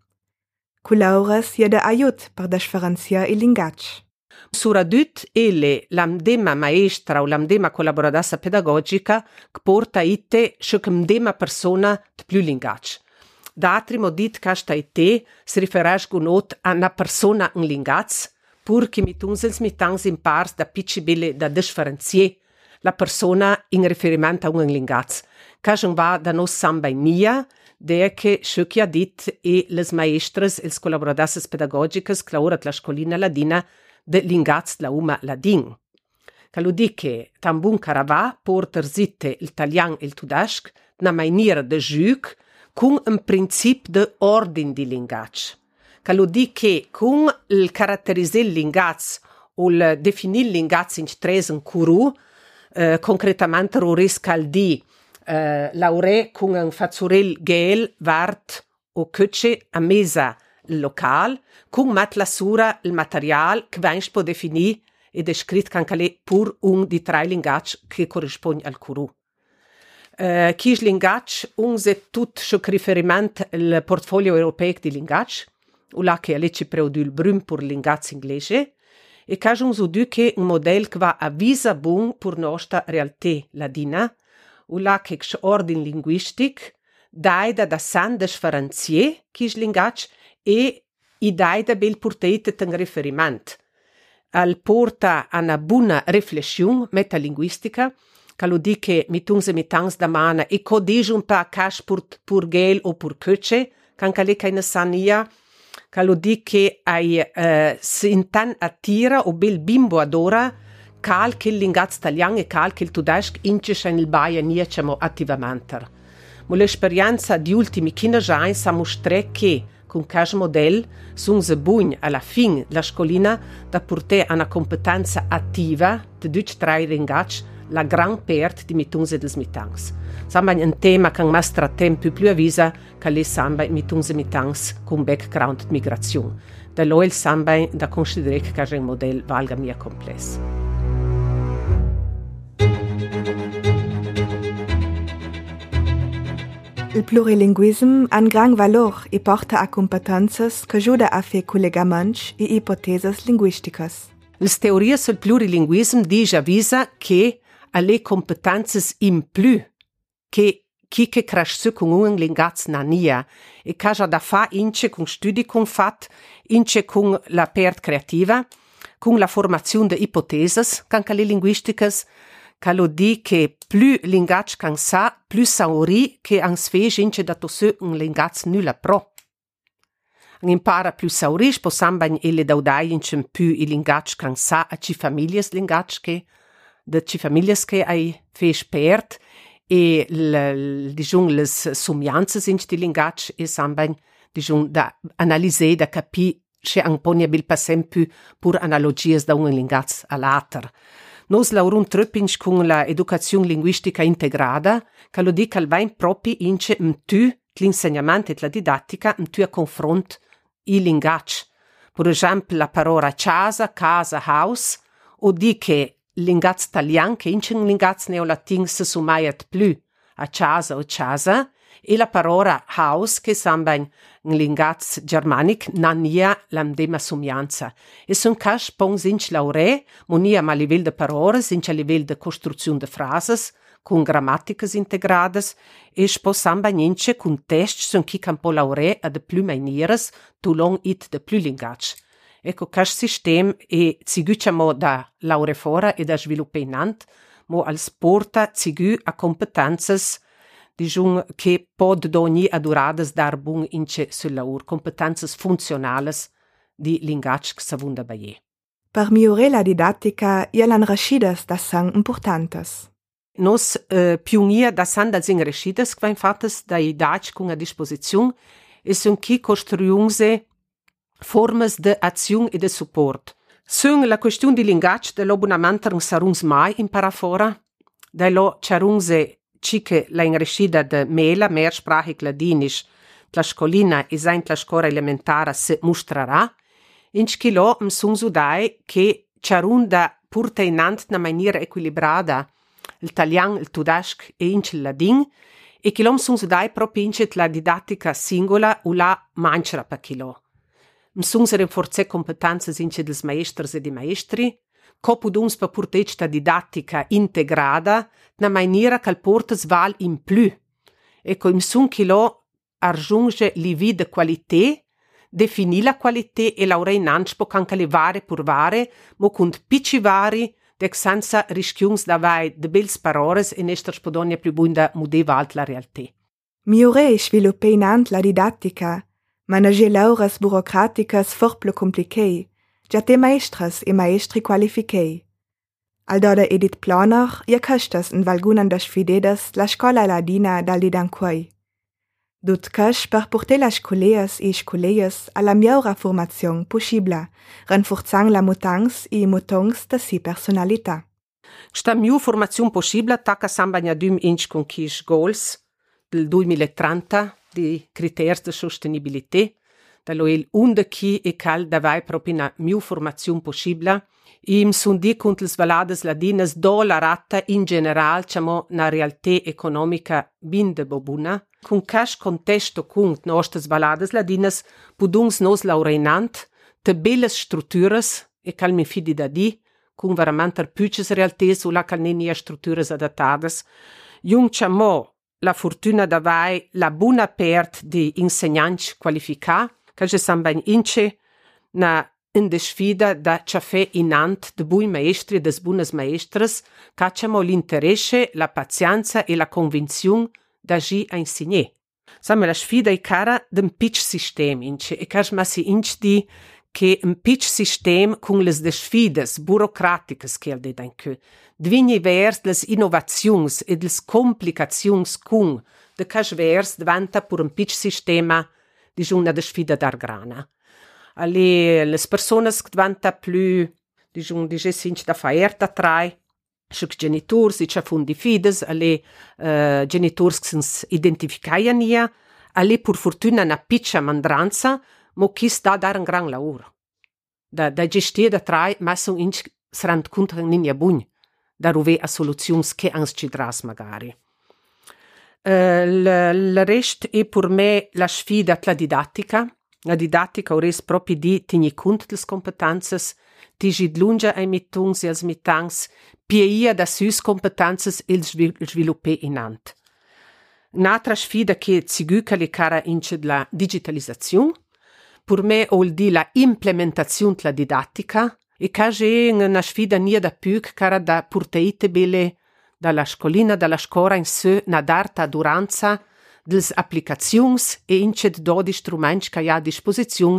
Culaures je de ajut per desferencia i lingatge. Сурадут или ламдема маестра у ламдема колаборадаса педагогика кпорта ите шокм дема персона тплюлингач. Датримо дит кашта ите се рефераш гунот а на персона ин лингац, пур ки митунсенс митанс ин парс да пичибиле да дешференцие la persona in riferimento a un linguaggio. Kažem va da no sam bei mir, der che schökja dit e les maestres e scolaboradases pedagogicas claurat la scolina ladina de lingaz la uma ladin. Caludi che tambun karava porter zitte il talian e il tudasc na maniera de juc cun un princip de ordin di lingac. Caludi ke cun il caratterizzil lingaz o il definil lingaz in tresen curu, eh, concretamente roriscaldi eh, Lauree con un fazzurel gel vart o köche a mesa lokal cum mat la sura il material quainch po defini e descrit cancale pur un di tre trailingach che corrispond al curu. Uh, eh, un Lingach unse tut scho riferiment il portfolio europeo di Lingach, o la che alece preodul brüm pur Lingach inglese, e cajunzu duce un model qua avisa bun pur nostra realtà ladina, ולקק שאורדין לינגווישטיק, dajda da Sandes Faranzier, kislingac, e i dajda bel purteite ten referimant. Al porta a una buona riflessione metalinguistica, ka ljudi, ki mi tunze mi tangs da mana, e ko dežun pa kaš pur, pur gel o pur köče, kan ka lekaj nasanija, ka ljudi, ki aj uh, eh, se intan atira o bel bimbo adora, mm. Che l'ingaz talian e il tudask ince il baia niecemo attivamente. Ma l'esperienza di ultimi 15 anni sa mostre che con cas model sun se bugn alla fin la scolina da portare una competenza attiva de duc trai ringach la gran pert di mitunze dels mitangs. Samba un tema che mastra tempo più avvisa che le samba mitunze mitangs con background di migrazione. Da lo il samba da considerare che il model valga mia complesso. Il plurilinguisme ha un gran valor e porta a competences che ajuda a fer collegaments e ipoteses linguisticas. Les teories sul plurilinguisme dice avvisa che alle competences in più che chi che cresce con un lingaz nania e caja da fa ince con studi con fat, ince con la pert creativa, con la formazione de ipoteses, canca le linguisticas, kalodi che plus lingach kan sa, plus sauri che ans fe gente da to se un lingach nulla pro. Ang impara più sauriš posambanj ele daudajinčem più i lingač kan sa, a ci familjes lingačke, e da ci familjeske aj feš pert, e dižun les sumjanze sind di lingač e sambanj dižun da analize, da kapi še ang ponje bil pa sem più pur analogijes da un lingač alater. later. Nos laurun tröppinch con la educazione linguistica integrada, che lo dica al vain propi ince mtu l'insegnamento e la didattica mtu a confront i linguaggi. Per esempio la parola casa, casa, house, o di che l'ingaz talian che ince un lingaz neolatin se sumaiat più a casa o casa, e la parola Haus che sembra in lingaz germanic non nia l'andema somianza. E son cash pongs inch laure, monia ma livel de paroras inch a livel de costruzione de frases, con grammaticas integradas, e spo samba nince con test son chi campo laure a de plus manieras, tu long it de plus lingaz. Ecco, cash system e ciguciamo da laure fora e da sviluppe in ant, mo al sporta cigu a competenzas dijun che pod dogni aduradas dar bun ince sul laur competences funzionales di linguage savunda baie. Per migliorare la didattica, ielan rascidas da sang importantes. Nos eh, pionia da san da sing rascidas quain fattes da idac cun a disposizion e sun chi costruiungse formas de azione e de support. Sun la questione di linguage de l'obunamenter saruns mai impara fora, da lo charungse Chike längre Mela mehrsprachig Ladinisch, Tlaschkolina ist ein Tlaschkor Elementara se mustrara, in Chkilo m Sungsudai che Charunda purte inant na maniera equilibrada, il Talian, il Tudashk e inch il Ladin, e kilom Sungsudai propincet la didattica singola u la manchra pa kilo. Mësungërin force kompetencës in që dëls maeshtërës e di maeshtri, copuduns pa purtecta didattica integrada na maniera cal portas val in plü. Ecco, im sun chilo argiunge li vi de qualité, defini la qualité e laurei nanspo canca le vare pur vare, mo cund pici vari, dec senza rischiungs da vai de bels parores e nestor spodonia più bunda mude valt la realtà. Miore sviluppeinant la didattica, manager lauras burocraticas fort plus compliquei, già te maestras e maestri qualifiquei. Aldora edit planer, ia căstas în valgunan das fidedas la scola ladina dal didanquai. Dut cash per porter las coleas e scoleias a la miaura formazion possibla, renforzang la mutangs e mutongs da si personalità. Sta miu formazione possibile tacca sambagna dum inch con kish goals del 2030 di criteri di sostenibilità, da lo il unde chi e cal da vai proprio una miu formazione possibile, Im sun di cont les valadas ladinas do la ratta in general chamo na realtà economica binde bobuna, cun cash contesto cunt nostras valadas ladinas puduns nos laureinant, te belles strutturas, e cal mi fidi da di, cun verament arpüches realtes o la cal nenia strutturas adattadas, jung chamo la fortuna da vai la buna pert di insegnanti qualificà, san ben ince na in de sfida da ciafè inant de bui maestri e des bunas maestras, cacciamo l'interesse, la pazienza e la convinzione d'agir a insegner. Samme la sfida è cara d'un pitch sistem ince, e cash massi ince di che un pitch sistem con les de sfidas burocraticas che al de danke, dvigni vers les innovazions e les complicazions cun, de cash vers davanta pur un pitch sistema di una de sfida dar grana alle les personas que diventa più diciamo dice sinc da faerta trai Schuck genitors i chafun di fides, alle uh, genitors che sens identificaian ia, alle pur fortuna na piccia mandranza, mo chi sta dar un gran lavoro. Da, da gestir da trai, ma son inch srand contra ninja bugn, da ruve a soluzions che ans ci dras magari. Uh, il rest è per me la sfida la didattica, La didattica ores propi di tigni cunt dels competences, ti gid lunga ai mittungs e als mitangs, pieia da süs competences il sviluppe inant. Un'altra sfida che ziguca le cara ince la digitalizzazione, per me ol di la implementazione della didattica, e cage una sfida nia da più cara da purteite bele dalla scolina, dalla scuola in sé, na d'arta duranza, dels applicaziuns e incet dodi struments ca ha a disposiziun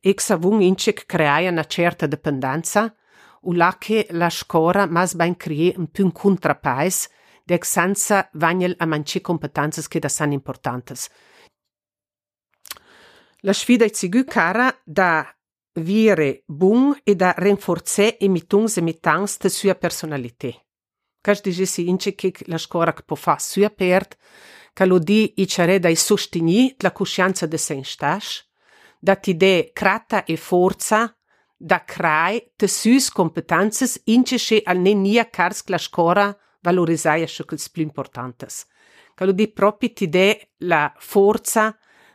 e savung incec creaia una certa dependenza, u la che la scora mas bain crie un pun contrapais, dec senza vagnel a manci competences che da san importantes. La sfida è zigu cara da vire bun e da rinforze e mitungs e mitans de sua personalità. Каждый же сиинчик лашкорак по фасу я перт, калуди и чаре дай суштини для кушянца де сеншташ, да ти де крата и форца, да край те сюс компетанцес инчеше ал не ния карск лашкора valorizaje še kot splimportantes. Kaj ljudi propi ti de la forza,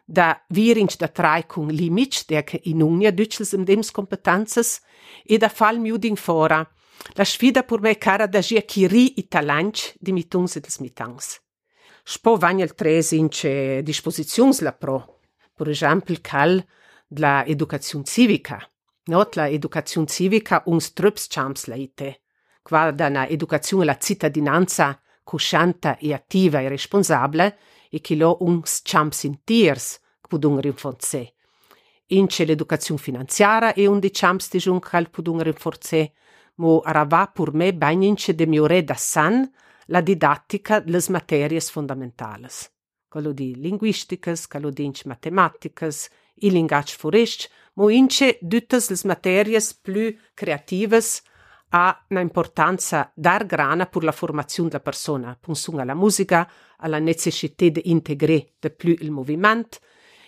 da virinč da trajkung limič, der ke in unja düčel sem dems kompetences, e da falm judin fora, La sfida pur me cara da gia chiri i talanch di mitungs e dels mitangs. Spo vagnel tres ince disposizions la pro. Per esempio, cal la educazione civica. Not la educazione civica uns trups champs laite. Qua da na educazione la cittadinanza coscianta e attiva e responsabile e che lo uns champs intiers pudung rinforze. Ince l'educazione finanziaria e un di champs di jun cal pudung rinforze, mo arava pur me bagnince de miore da san, la didattica les materias fundamentales. Quello di linguisticas, quello di matematicas, il linguage forest, mo ince tutte les materias più creativas ha una importanza dar grana per la formazione della persona, pensando alla musica, alla necessità di integrare di più il movimento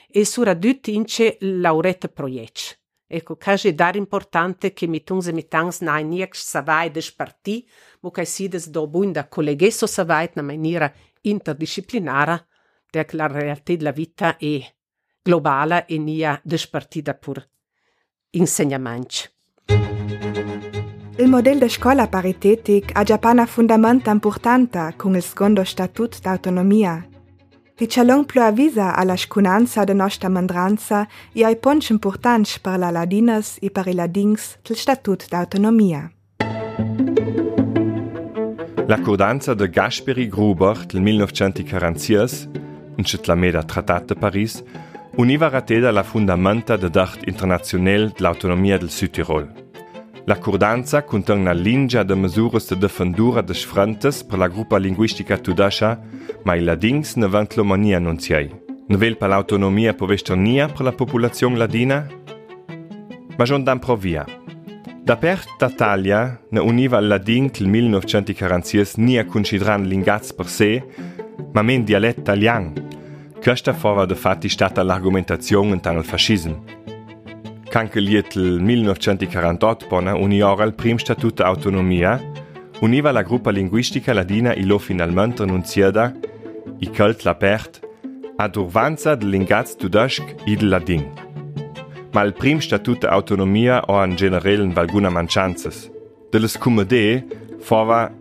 e soprattutto ince laurette proiect. Ecco, kaže dar importante che mi tungs e mi tangs nai niek savai des parti, mo kai sides do bunda collegesso savait na maniera interdisciplinara, der la realtà della vita è globala e nia des partida pur insegnaments. Il model de scola paritetic ha già pana fundamenta importanta con il secondo statut d'autonomia Dichalong plu avisa alla scunanza de nostra mandranza e ai ponch importants per la ladinas e per i ladins del statut d'autonomia. L'accordanza de Gasperi Gruber del 1946, in la meda Tratat de Paris, univa rateda la fundamenta de dacht internazionel de l'autonomia del Südtirol. L'accordanza conten una lingia de mesures de defendura des frontes per la gruppa linguistica tudascia, ma i ladins ne vant l'omania annunciai. Ne vel per l'autonomia povestornia per la popolazione ladina? Ma gion dan provia. Da per d'Italia ne univa il ladin che il 1946 nia consideran l'ingaz per sé, ma men dialetto italian. Questa fova de fatti stata l'argumentazione in il fascismo. Canche liet il 1948 pona uniora il prim statut autonomia, univa la gruppa linguistica ladina ilo finalmente annunziada, i cult l'apert, ad urvanza del lingaz tudask id ladin. Ma il prim statut autonomia o an generellen valguna manchanzas. Delles comede fova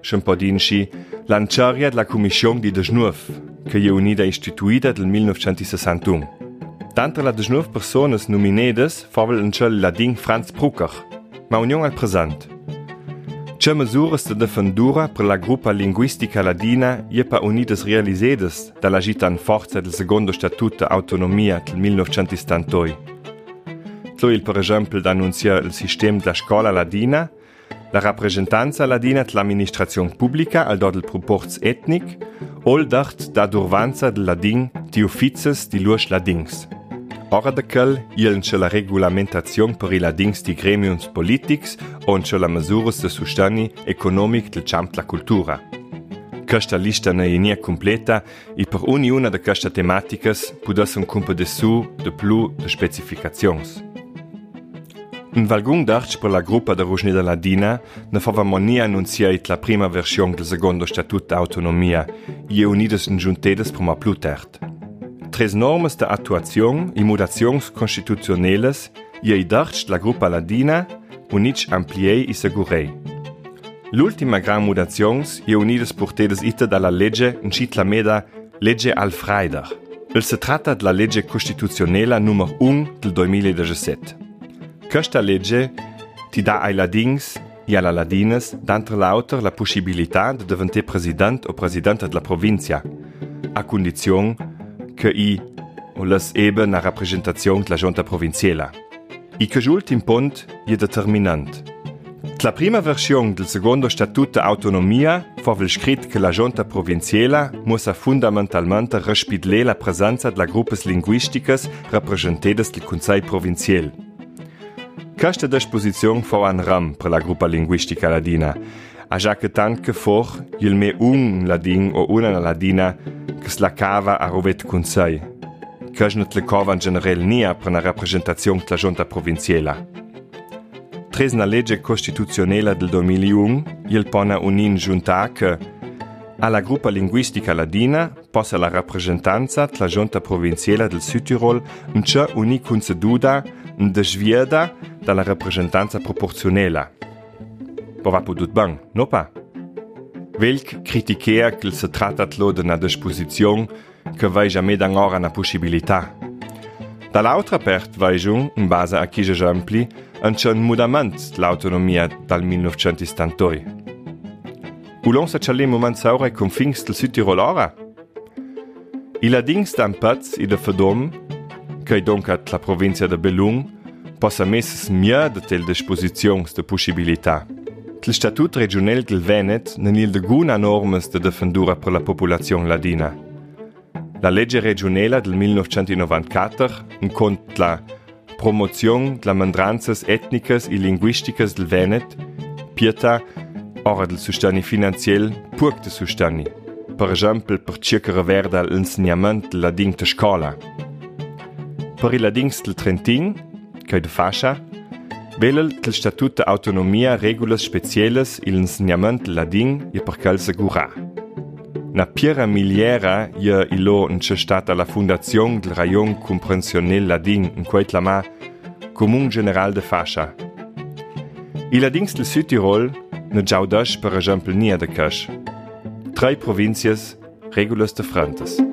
Schempodinci, lanciaria della Commissione di Desnuv, che è unida istituita del 1961. D'antre la desnuv persones nominedes favel en chel lading Franz Brucker, ma union al present. Che mesures de defendura per la gruppa linguistica ladina je pa unides realisedes dalla gita in forza del secondo statuto autonomia del 1972. So il per esempio d'annunziare il sistema della scuola ladina, la rappresentanza ladina dell'amministrazione pubblica al dot del proporz etnic, ol dart da durvanza del ladin di uffices di luoch ladings. Ora de quel ielen la regulamentazione per i dings di gremiums politics on ce la mesures de sustani economic del champ la cultura. Questa lista ne è nia completa e per ogni de queste tematicas pudas un cumpa de su, de plu, de specificazions. In valgung d'arch per la gruppa de Rujnida Ladina ne fava monia annunciat la prima versione del secondo statut d'autonomia, ie unides in giuntedes prima plutert. Tres normas de actuación y mutaciones constitucionales y aidarch la Grupa Ladina unich ampliei y segurei. L'ultima gran mutación y unidas portedes ita dalla legge incit la meda legge al Freider. El se trata de la legge constitucionella numero 1 del 2017. Questa legge ti dà ai ladins e alla ladinas, d'entre l'autor, la possibilità de diventare president o presidente della provincia, a condizione che i o las eben na Repräsentaziun la Junta provinziela. I chejult impont je determinant. La prima versiun del secondo Statuto Autonomia fovel scrit che la Junta provinziela mussa fundamentalmente respidler la presenza de la gruppes linguisticas representadas del Consell provinciel. Cachte d'exposizion fou an ram per la Gruppa linguistica ladina, a că che că for, el me un ladin o una ladina che slacava a rovet cun sei. Cășnet le cova în general nia până reprezentațion la giunta provinciale. Tres na lege costituțională del 2001, el pone unin giunta che alla gruppa linguistica ladina possa la rappresentanza della giunta provinciale del Sud Tirol un c'è unico conceduta, un desviada dalla rappresentanza proporzionale. bo wat po dut bang, noppa. Welk kritikéer kil se tratatlo den a Disposition kewei jamais an or an a possibilità. Da l'autra Pertweichung un base a Kigejampli entschën Mudament l'Autonomia dal 1972. Ulon se chalé moment saure cum Fingstel Südtirolora? Il a dings am Paz i de Fedom, quei doncat la provincia de Belung, passa messes mia de tel dispositions de possibilità. Il statut regional del Venet non il de guna normas de defendura per la popolazione ladina. La legge regionale del 1994 incont la promozione della mandranzas etnicas e linguisticas del Venet, pieta ora del sustani finanziel pur de sustani. Per esempio per circa reverda l'insegnamento del ladin de scola. Per il ladins del Trentin, che de fascia, Velel il statut de autonomia regulas specielles il insegnament ladin e per cal segura. Na piera miliera ia ilo in c'è stata la fondazione del rayon comprensionnel ladin in queit lama Comun General de Fascia. I ladins del Südtirol ne giaudash per esempio nia de cash. Drei provincias regulas de frontes.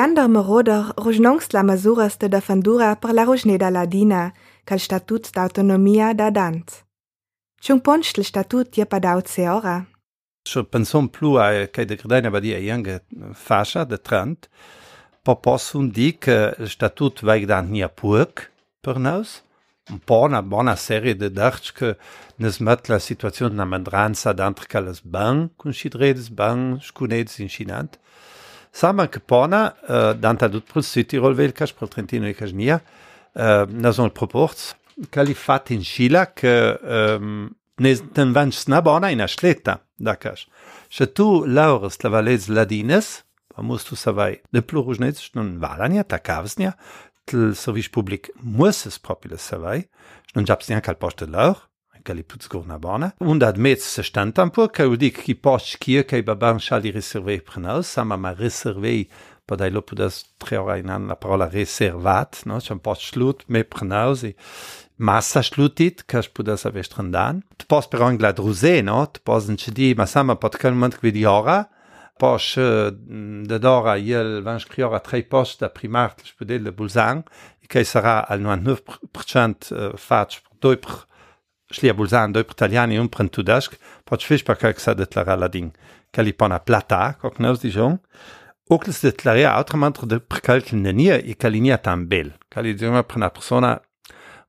Leander Moroder rojnongs la masuras de defendura per la rojneda ladina, cal statut d'autonomia da dant. Chung ponch il statut je padaut se ora. So pensom plu a che de credena ba di a jange fascia de trant, po possun di che statut vaig dant nia purk per naus, un po una bona serie de darch che nes mat la situazione na mandranza d'antre calas bang, kun sidredes bang, scunedes in chinant, Sama Capona, uh, eh, danta dut prus City Rolvelcas, pro Trentino e Casnia, uh, eh, nason proports, cali fat in Scila, că um, ne tânvanci snabona in așleta, dacă aș. Și tu, Laurus, la valezi ladines, pa mustu să vai de plurujneț și nu valania, ta cavznia, tl servici public muses propile să vai, și nu îngeapsnia cal poște laur, Galiputskog na Bona. Undad met se stand tampur, kaj udik ki poč kje, kaj la parola reservat, no, me no, ma de dora kriora da primart, bulzang, sara al 99% šli a bulzando i pritaljani un prentudask, pač fiš pa kak sa deklarala din, kali pa na plata, kak ne vzdižon, oklis deklarja autromantro de prekalkljene nije i kali nije tam bel, kali džema prena persona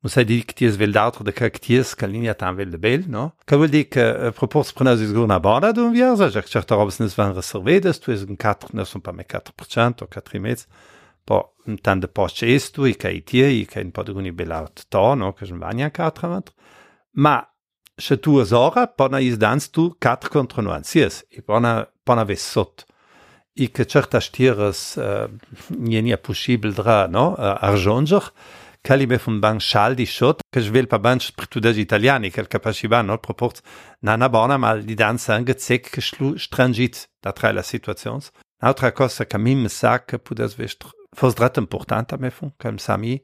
musai dire que tinhas vel dentro de cactias, que a linha está velho de belo, não? Que eu digo que a proposta para nós esgotar na borda de um viagem, já que já está óbvio se nos vão reservadas, tu és um 4, não são para mim 4%, ou 4 e meio, pô, então depois é isto, e que é itia, e que não pode ganhar belo alto, não? Que a gente 4, não? Ma se tu as ora, pona is dans tu 4 contre 9, sies, i pona, pona ves sot. I que certa stieres uh, nie possible dra, no? Uh, arjonger, Calime fun ban schal di schot, che svel pa ban spritudage italiani, quel capaciba no proport nana bona mal di danza angezec che schlu strangit da tra la situations. Altra cosa che mi sa che pudas vest fos drat important a me fun, comme sami,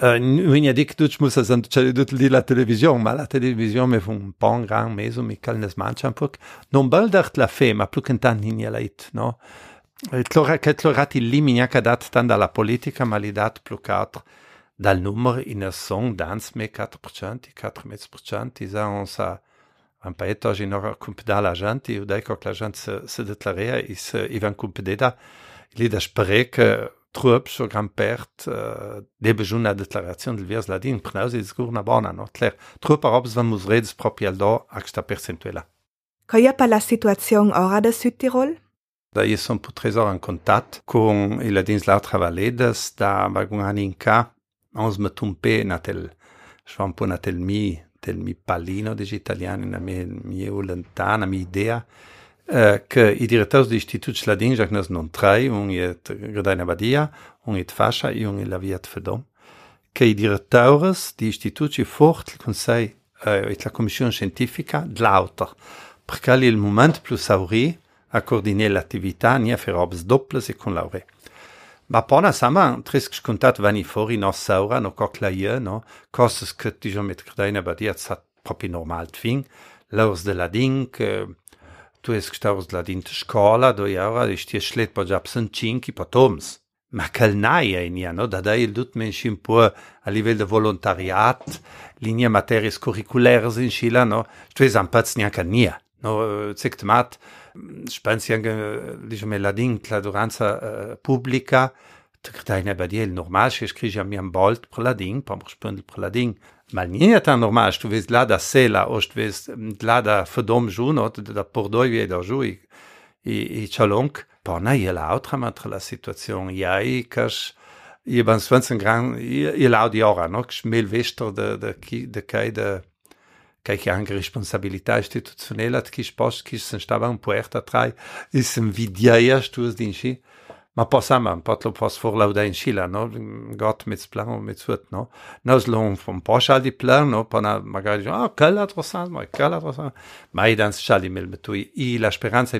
viņa tik tučmusas un la télévision, mais la télévision me fun bon grand mezo mi kalnes manchan puk. Non baldacht la fe, ma pluk entan hinia lait, no? Tlora che tlorati li miniaca dat tan dalla politica, ma li dat pluk atr dal numero in a song dans me 4%, 4,5%, isa on sa un paeto in ora cumpda la gente, u dai coc la gente se, se declarea, is, ivan cumpdeda, li da spreke, trup so gran pert uh, de bejun a declarazione del vias ladin, pnaus is gur na bona, no? Tler, trup arobs van mus redes proprio al do a sta percentuela. Qual pa la situazione ora da Südtirol? Da io son pu tresor en contat con i ladins l'altra valedes da vagunhaninka ons me tumpe na tel schwampo na tel mi tel mi pallino degli italiani na me mi lontana mi idea Eh, que i diretor do Sladin, já que nós não trai, um é Gordana Badia, um eh, é de Faixa e um Laviat Fedom, que i do Instituto e forte Conselho uh, e da Comissão Científica de plus a a e. Ma sama, que scontat vani no saura, no coclaie, no? Cosas que, met Gordana Badia, sa proprio normal tving, l'aurs de l'ading que... Eh, tu es gestaus de ladin scola do ich dir schlet po japsen cinki po toms. Ma cal naia in ja no? Da da il dut men schim pur a livel de volontariat linea materies curriculaires in Schila no? Tu es am pats nia nia no? Zikt mat Spenziange diciamo ladin la duranza uh, pubblica Trectaina badiel normal che scrivi a miam bolt per ladin, pom spundel per ladin. Mal nie tan normal, ves la da sela, o tu ves la da fedom jun, o da pordoi vie da ju i i. Pona ie la altra matra la situazione, ja i kas i ban svensen gran i la di ora, no? Schmel vester de de de kai de kai che anche responsabilità istituzionale che spost che se stava un puerta trai is un vidia tu dinci ma pas sama, potlo pas forlauda in Chile, no? Got mit plan mit sut, no? Nos long vom Porsche di plan, no? Pana magari ah, interessant, ma i dans mil metui i la speranza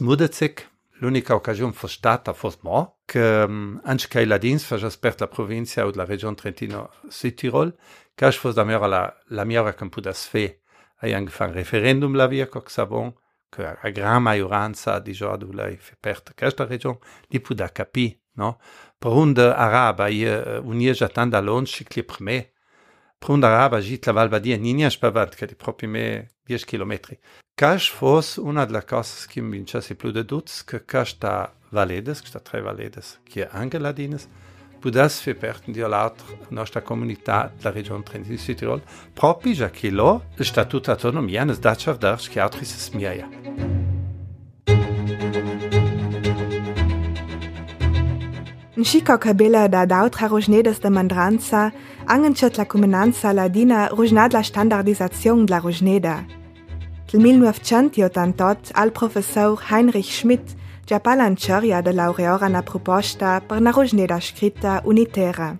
mudecek, l'unica occasione fo stata fos mo, che anche che la dins fa per la provincia o la regione Trentino Südtirol, cash fos da mera la la mia campudas fe. Hai angefangen referendum la via, că a gran maioranza di jordulei fe pertă cășta regiun, li putea capi, no? Prundă araba e unie jatan da lon și clip me, prundă araba jit la valbadia ninia și pe vart, că di proprii me 10 kilometri. Caș fos una de la casă schimb vincesi plu de duț, că cașta valedes, că sta trei valedes, că e angeladines, pudas fi perten di l'altra nostra comunità la regione Trentino-Südtirol, proprio già che lo, il statuto autonomia, non è da cercare che altri si smiaia. Nšiko kabela da dautra rožnedes da mandranca, angenčet la comunanza ladina rožnad la standardizacion dla rožneda. Tel 1988 al professor Heinrich Schmidt già palanceria de laureora na proposta per na rožneda scritta unitera.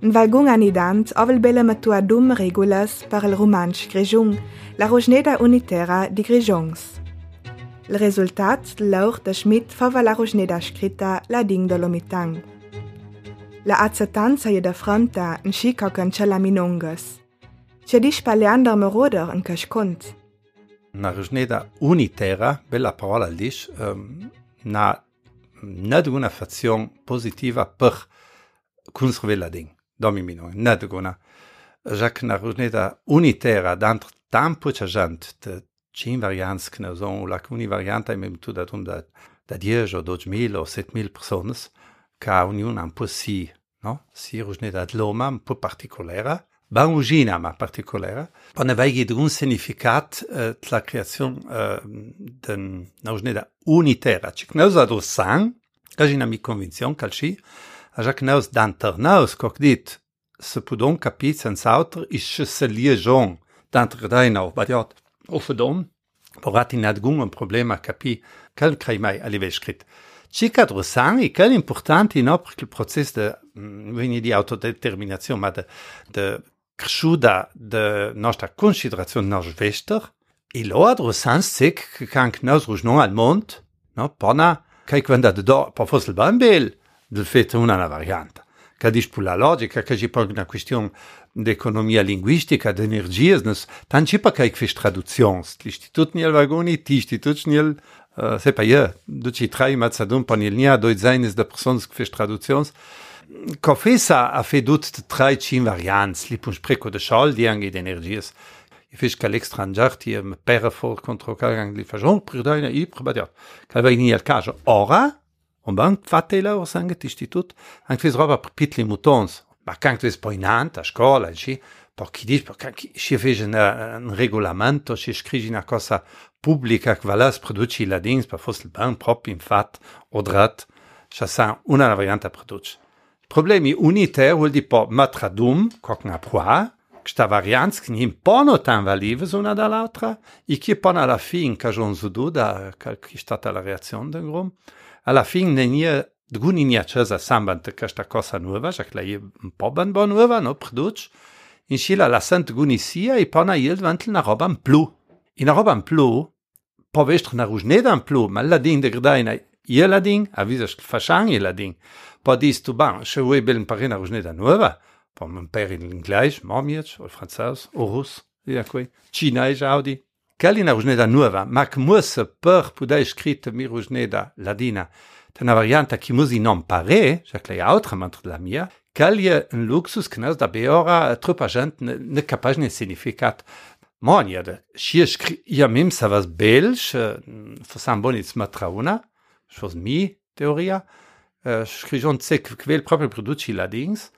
In valgung anidant ovel bele matua dum regulas per il romansch Grigion, la rožneda unitera di Grigions. Le resultat l'or de Schmidt fava la rogneda scritta la ding de l'omitang. La acetanza je da fronta in chica cancella minongas. C'è di spaleander moroder in cascont. Na rogneda unitera, bella parola lish, um, na net una fazion positiva per construire la ding. Domi minong, net una. Jacques na rogneda unitera d'antre tampo puccia gente, 5varianz knason la univarianta mem tu dat um dat da Dier o 2000 o 7000 persones ka uniun an po si no Sirus net dat loma un po particolera Baugina ma particolera pan aveigi un significat uh, la creazion uh, den nausneda unitera ci knausa do san Cagina mi convinzion calci a ja knaus d'anternaus coc dit se pudon capit sens auter is se liaison d'entre dain au badiot Offerdoom porati nadgumen problema capi quel cremai a livello scritto. Circa drossan e quel importante in opera il processo mm, di autodeterminazione, ma de, de de nostra considerazione nostra vester, e lo de il bambel, variante que dispune la lógica, que je pas une question d'economia linguística, d'energias, pas qu'à faire traductions. L'Institut n'y a pas gagné, l'Institut n'y a mat sadum panilnja, doj zajnes da persons kfeš traducjons. Kofesa a de ti je pera for kontro kalgang li fažon, pridajna i prebadjat. Kaj vajni jel kaže ora, on bank fatela o sanget istitut, anche fes roba per pitli mutons. Ma can't ves poinant, a scola, ci, per chi dis, per chi si fece un regolamento, si scrivi una cosa pubblica che valas produci la dins, per fos il ban prop in fat, o drat, chassan una variante produce. Problemi unitaire vuol dire po matradum, coc na proa, sta varianz che nim pono tan valives una dall'altra, e che pon alla fin cagion zudu da che è stata la reazione del grum, alla fin ne nie dguni nia cesa sambant che sta cosa nuova, già che lei un po' ban bon nuova, no, produc, in scila la sant guni sia e pona il vantel na roba in plu. In roba in plu, po vestr na rugneda in plu, ma la ding de grdaina ie la ding, avisa fasciang ie la ding. Pa dis tu ban, se vuoi bel parina rugneda nuova, pa man per in l'inglais, momiec, o francès, o rus, via quei, Кали наружнеда nueva, мак муса пор пуда escrita mirujneda ladina. Tana varianta ki musi non pare, ja klei autra mantra la mia, Kalje un luxus knas da beora eh, trupa gent ne capaj ne significat. Mon ja de shie skri ja mim sa vas belsch, eh, for sam bonits matrauna, shos mi teoria, eh, skrijont se kvel proprio produci ladings,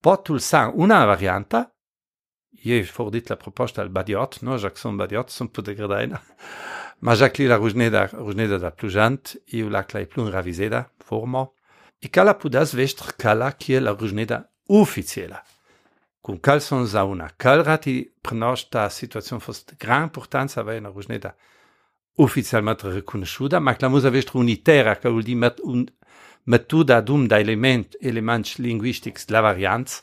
potul sang una varianta, je fordítla propošta ali badiot, nožak som badiot, som podegradajna. Ma žaklila ružneda, ružneda da plužant i ulakla je plun ravizeda, formo. I kala pudas veštr kala, ki je la ružneda uficiela. Cum cal son zauna, cal rati prenošta situacion fost gran importanța va na ružneda oficialment recunosciuta, ma la musa veštr unitera, ca ul di met, un, metoda dum da element, elements linguistics la variants,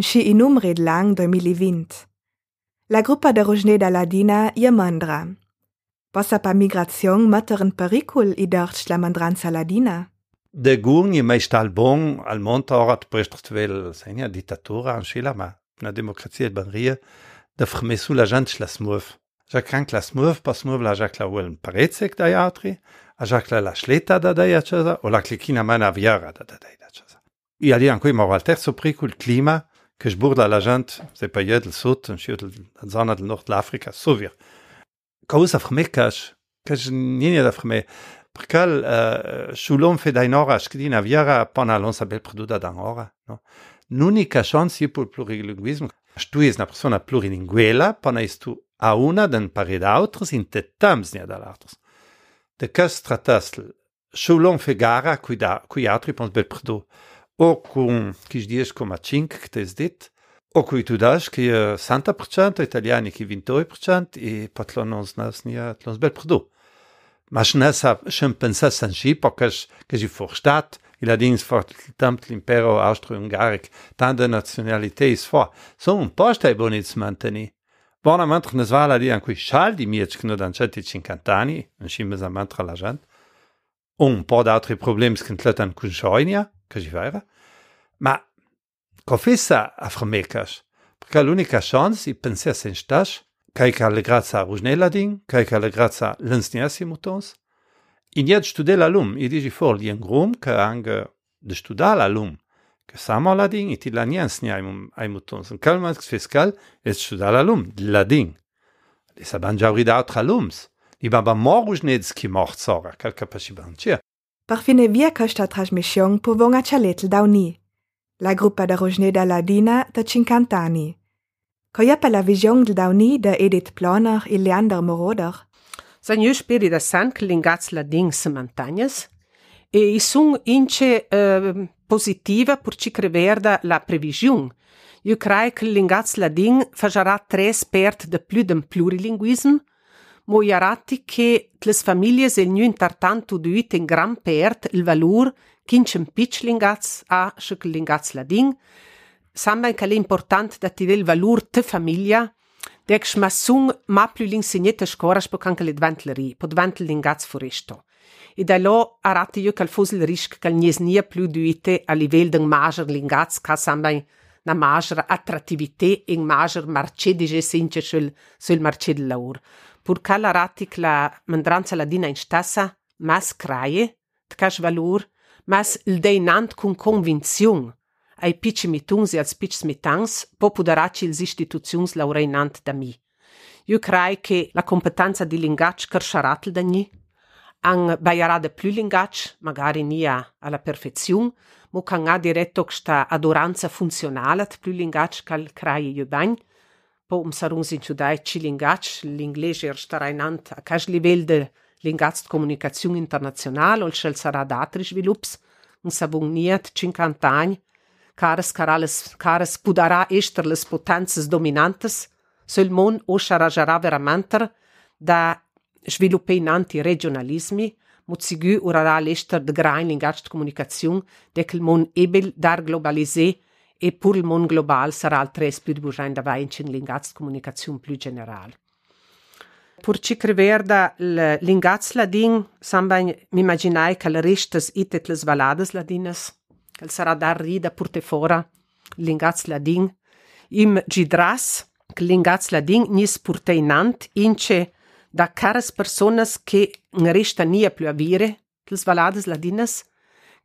nxi inumre lang 2020. La gruppa de Rojne da Ladina je mandra. Possa pa migrazion matteren pericul i dorch la mandranza Ladina? De gurni e mai stalbon al montorat prestvel senja ditatura an shilama, na demokrazia et banrie, da frmesu la jant la smurf. Ja krank la smurf pas smurf la jacla uel parecek da iatri, a jacla la schleta da da iacesa, o la clicina mana viara da da da iacesa. I e ali anco ima al terzo pericul clima, Geburla lagent se paet del sot an schiet an Sanner den Nordafrika Sowir. Kaus af mé kach Kach ninet af mé. Perkal euh, Schulom e chance pur plurilinguismo. Tu es una persona plurilinguela, pana es tu a una den pare d'autres in te tams nia dall'altros. De cas tratas Schulom fe gara cui, ou com quis dias como a 5 que tens dito, ou que tudás que je 60%, italiani que 28% e patlonons nas nia tlons bel perdu. Mas nessa sem pensar sem si, porque que je forstaat, il a dins fort tamt l'impero austro-ungaric, tante nationalités for, so un posta e bonits manteni. Bona mantra nas vala di anche scialdi miec knodan cetti cincantani, un scimes a mantra la gente, un po' d'altri problemi scantletan cun scioinia, che ci vera, Ma Professa afroamericax. Perché l'unica chance i pensès en stach, kaj kar le graza Rugneladin, kaj kar le graza l'ensniasi mutons. In iad studè l'alum, i digi for li en grum che anche de studà l'alum, che samo ladin, i ti la niensni ai mutons. In calmax fiscal et studà l'alum, ladin. Li saban già ridaut alums. Li baba morgus nedski mort sora, calca pascibantia. Parfine via costa trasmission po vonga chaletl dauni. La gruppa da Rogneda Ladina da 50 anni. Coia per la visione del dauni da Edith Ploner e Leander Moroder. San io speri da san l'ingaz la ding se montagnas e sun ince eh, positiva per ci creverda la previsione. Io credo che l'ingaz la fajarà tre spert de più d'un plurilinguism, mo iarati che le famiglie se nu intartanto duit in gran pert il valur kincem pitch l'ingaz a che l'ingaz la ding, samba che è importante da ti il valur te famiglia, Dec smassung ma plü l'insegnetta scoras po canca le dventleri, po dventel l'ingaz foresto. E da lo arate io cal fos il risc cal nies nia plü duite a livell d'un mager l'ingaz ca sambai na mager attrattivité in mager marché dige since sul, sul marché del laur. Pur cal arate la mandranza ladina in stassa, mas craie, tcash valur, mas il deinant cun convinzion, ai pitch mituns e als pitch mitans po pudaraci ils instituziuns laureinant da mi. Io crai che la competenza di linguaggio cresceratl da ni, an baiarà de plü linguaggio, magari nia alla perfezione, mo can ha diretto sta adoranza funzionale de plü linguaggio cal crai io bagn, po um sarungs in ciudai ci linguaggio, l'inglese er starainant a cas livel de Lingatskommunikaziun international ol shel sarà d'atri svilups, un savun niet cincantagn, cares carales cares pudarà ester les potenzas dominantes, sul mon o sharajarà veramenter da sviluppe in anti-regionalismi, mut sigur urarà l'ester de grain lingats comunicaziun decl mon ebil dar globalisé e pur il mon global sarà altres plü de bujain davai in cin lingats comunicaziun plü general. Pur ci creverda l'ingaz ladin, samba mi immaginai che le restes itet les valades ladinas, che sarà da rida purte fora l'ingaz ladin, im gidras, che l'ingaz ladin nis purteinant ince da caras personas che resta nia più avire, les valades ladinas,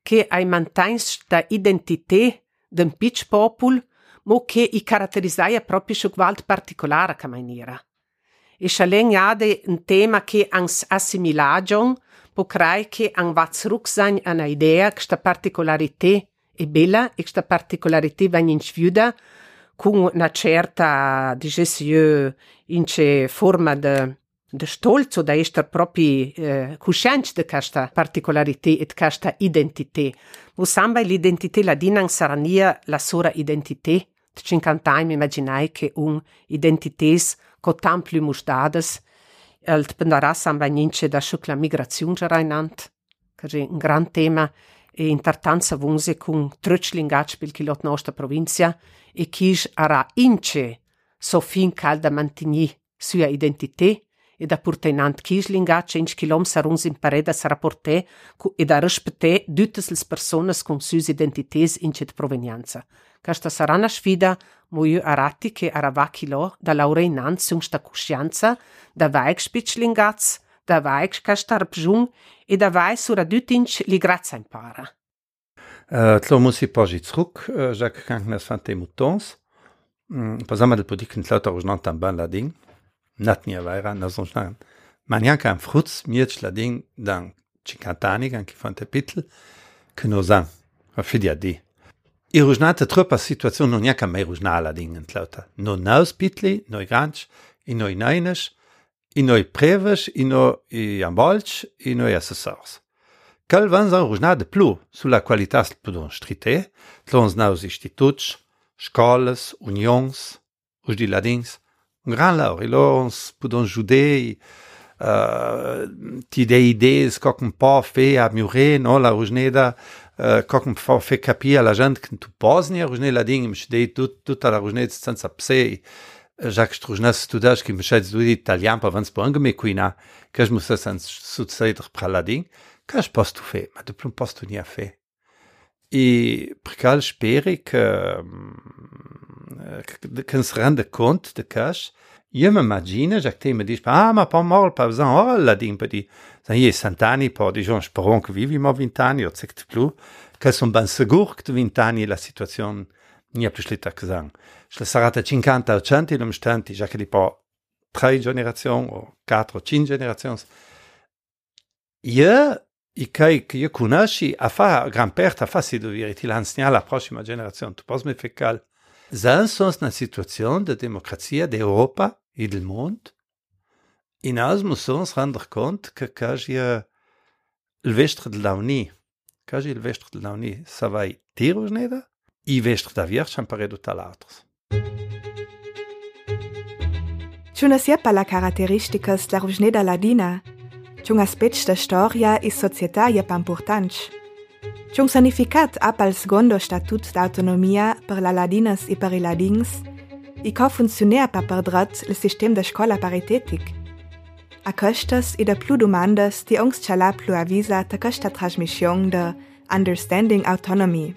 che ai mantains da identité d'un pitch popul, mo che i caratterizzai proprio su qualt particolare ca maniera és a legnade un tema che ans assimilagion potrai che an vats ruxan an idea che sta particolarité e bella e sta particolarité van in sviuda con una certa dicessio in ce forma de de stolzo da ester propi eh, cuscianci de casta particolarité et casta identité. Mo samba l'identité ladinan sarania la sora identité. Tcincantai mi immaginai che un identités Contempli mustadas, el pendarás samba ninche da schukla migration gereinant, kar je un gran tema e intartanza vunze kun trötschlingac pil kilot nostra provincia e kish ara inche so fin calda mantini sua identité e da purtenant Kislinga cinc kiloms aruns in paredas rapporté cu e da răspete dütesles personas cum sus identites incet provenianza. Casta sarà una sfida muiu arati che arava kilo da laureinant sung sta cuscianza da vaig spitschlingats da vaig castar bjung e da vaig sura dütinc li grazia impara. Uh, tlo musi požiť zruk, uh, e, žak kanknas fante mutons, mm, pa zamadel podikn tlato už non tam ban lading, net nie weiran as schnagen. Man jak an frutz mirschler Ding dank Chikatanik an kifante Pitel kënno sang a fir Di Di. Irugnate Trëpper Situationun non jak a méi Runaler dingen lauter. No nauspitli, noi Gransch, in noi neinech, in noi prevech, in no i an Balsch, in noi assessors. Quel vans an Rugnade plo sou la qualitas pudon strité, tlons naus institutsch, Scholes, Unions, ou di ladings, grandlaur. Illos podon judei uh, tide idées kokum po fe a mure, no, la ružneda, uh, kokum po fe kapi a la gent când tu pozni, la dingim și dei tut, tut a la ružne senza psei. Jacques Strujna studaš, ki mi še tudi italijan, pa ven spomnim mi kuina, kaž mu se sen postu fe, ma postu fe. Et Prakal Speri, qu'on um, uh, se rende compte de cash, je m'imagine, j'acte me dit, ah, ma pas mort, pas besoin, oh, la din, petit. Ça y est, pas des gens, je que ma ou c'est plus, que ben que vint'anni la situation n'y a plus les taxants. Je le 50 ou 100 in po tre generazioni, o quattro, cinque generazioni. Je, et quand que je connais, à faire grand-père, à faire ses devoirs, et il enseigne à la prochaine génération, tu penses, mais fécal. Zan sont dans la situation de démocratie d'Europe et du monde. Et nous, nous sommes rendre compte que quand je, euh, le vestre de l'avenir, quand je, le vestre de l'avenir, ça va dire aux nez, et vestre d'avir, j'en parais de tout à l'autre. Tu ne sais pas la caractéristique de la rougeneda ladina? C'è un aspetto della storia e società è più importante. C'è un significato a al secondo statut d'autonomia per la ladinas e per i ladins, e co funziona per perdret il sistema de scola paritetic. A costas e da più domandas di ongs c'ala più avvisa ta questa trasmissione de Understanding Autonomy.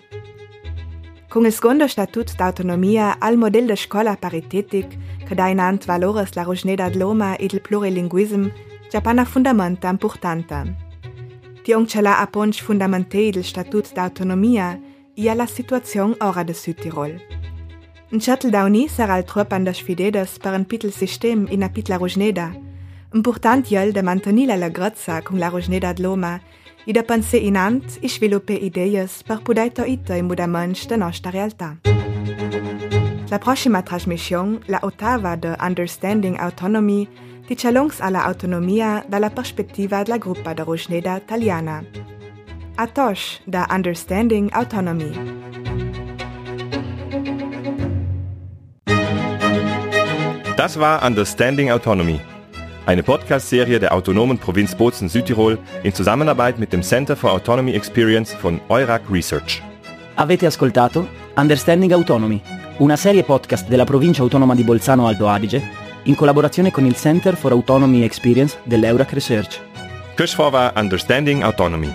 Con il secondo statut d'autonomia al model de scola paritetic, che da inant valores la rogneda dloma e il plurilinguism, Japana fundamenta importanta. Tiong cela aponch fundamentei del Statut d'Autonomia ia la situazion ora de Südtirol. Un chattel dauni sarà al trop an das Fidedes per un pitel sistem in a pitla Rogneda, important iel de mantenila la Grazza cum la Rogneda d'Loma, i da pense inant i sviluppe ideies per pudaito ito in mudaments de nostra realtà. La prossima trasmission, la ottava de Understanding Autonomy, ti challongs alla autonomia dalla prospettiva della gruppa de Rogneda italiana. A tosh da Understanding Autonomy. Das war Understanding Autonomy, eine Podcast-Serie der autonomen Provinz Bozen Südtirol in Zusammenarbeit mit dem Center for Autonomy Experience von Eurac Research. Avete ascoltato Understanding Autonomy, una serie podcast della provincia autonoma di Bolzano Alto Adige in collaborazione con il Center for Autonomy Experience dell'Eurac Research. Questo war Understanding Autonomy.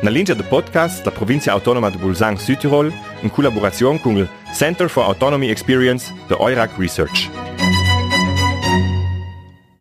Na linea del podcast la provincia autonoma di Bolzano Südtirol in collaborazione con il Center for Autonomy Experience de Eurac Research.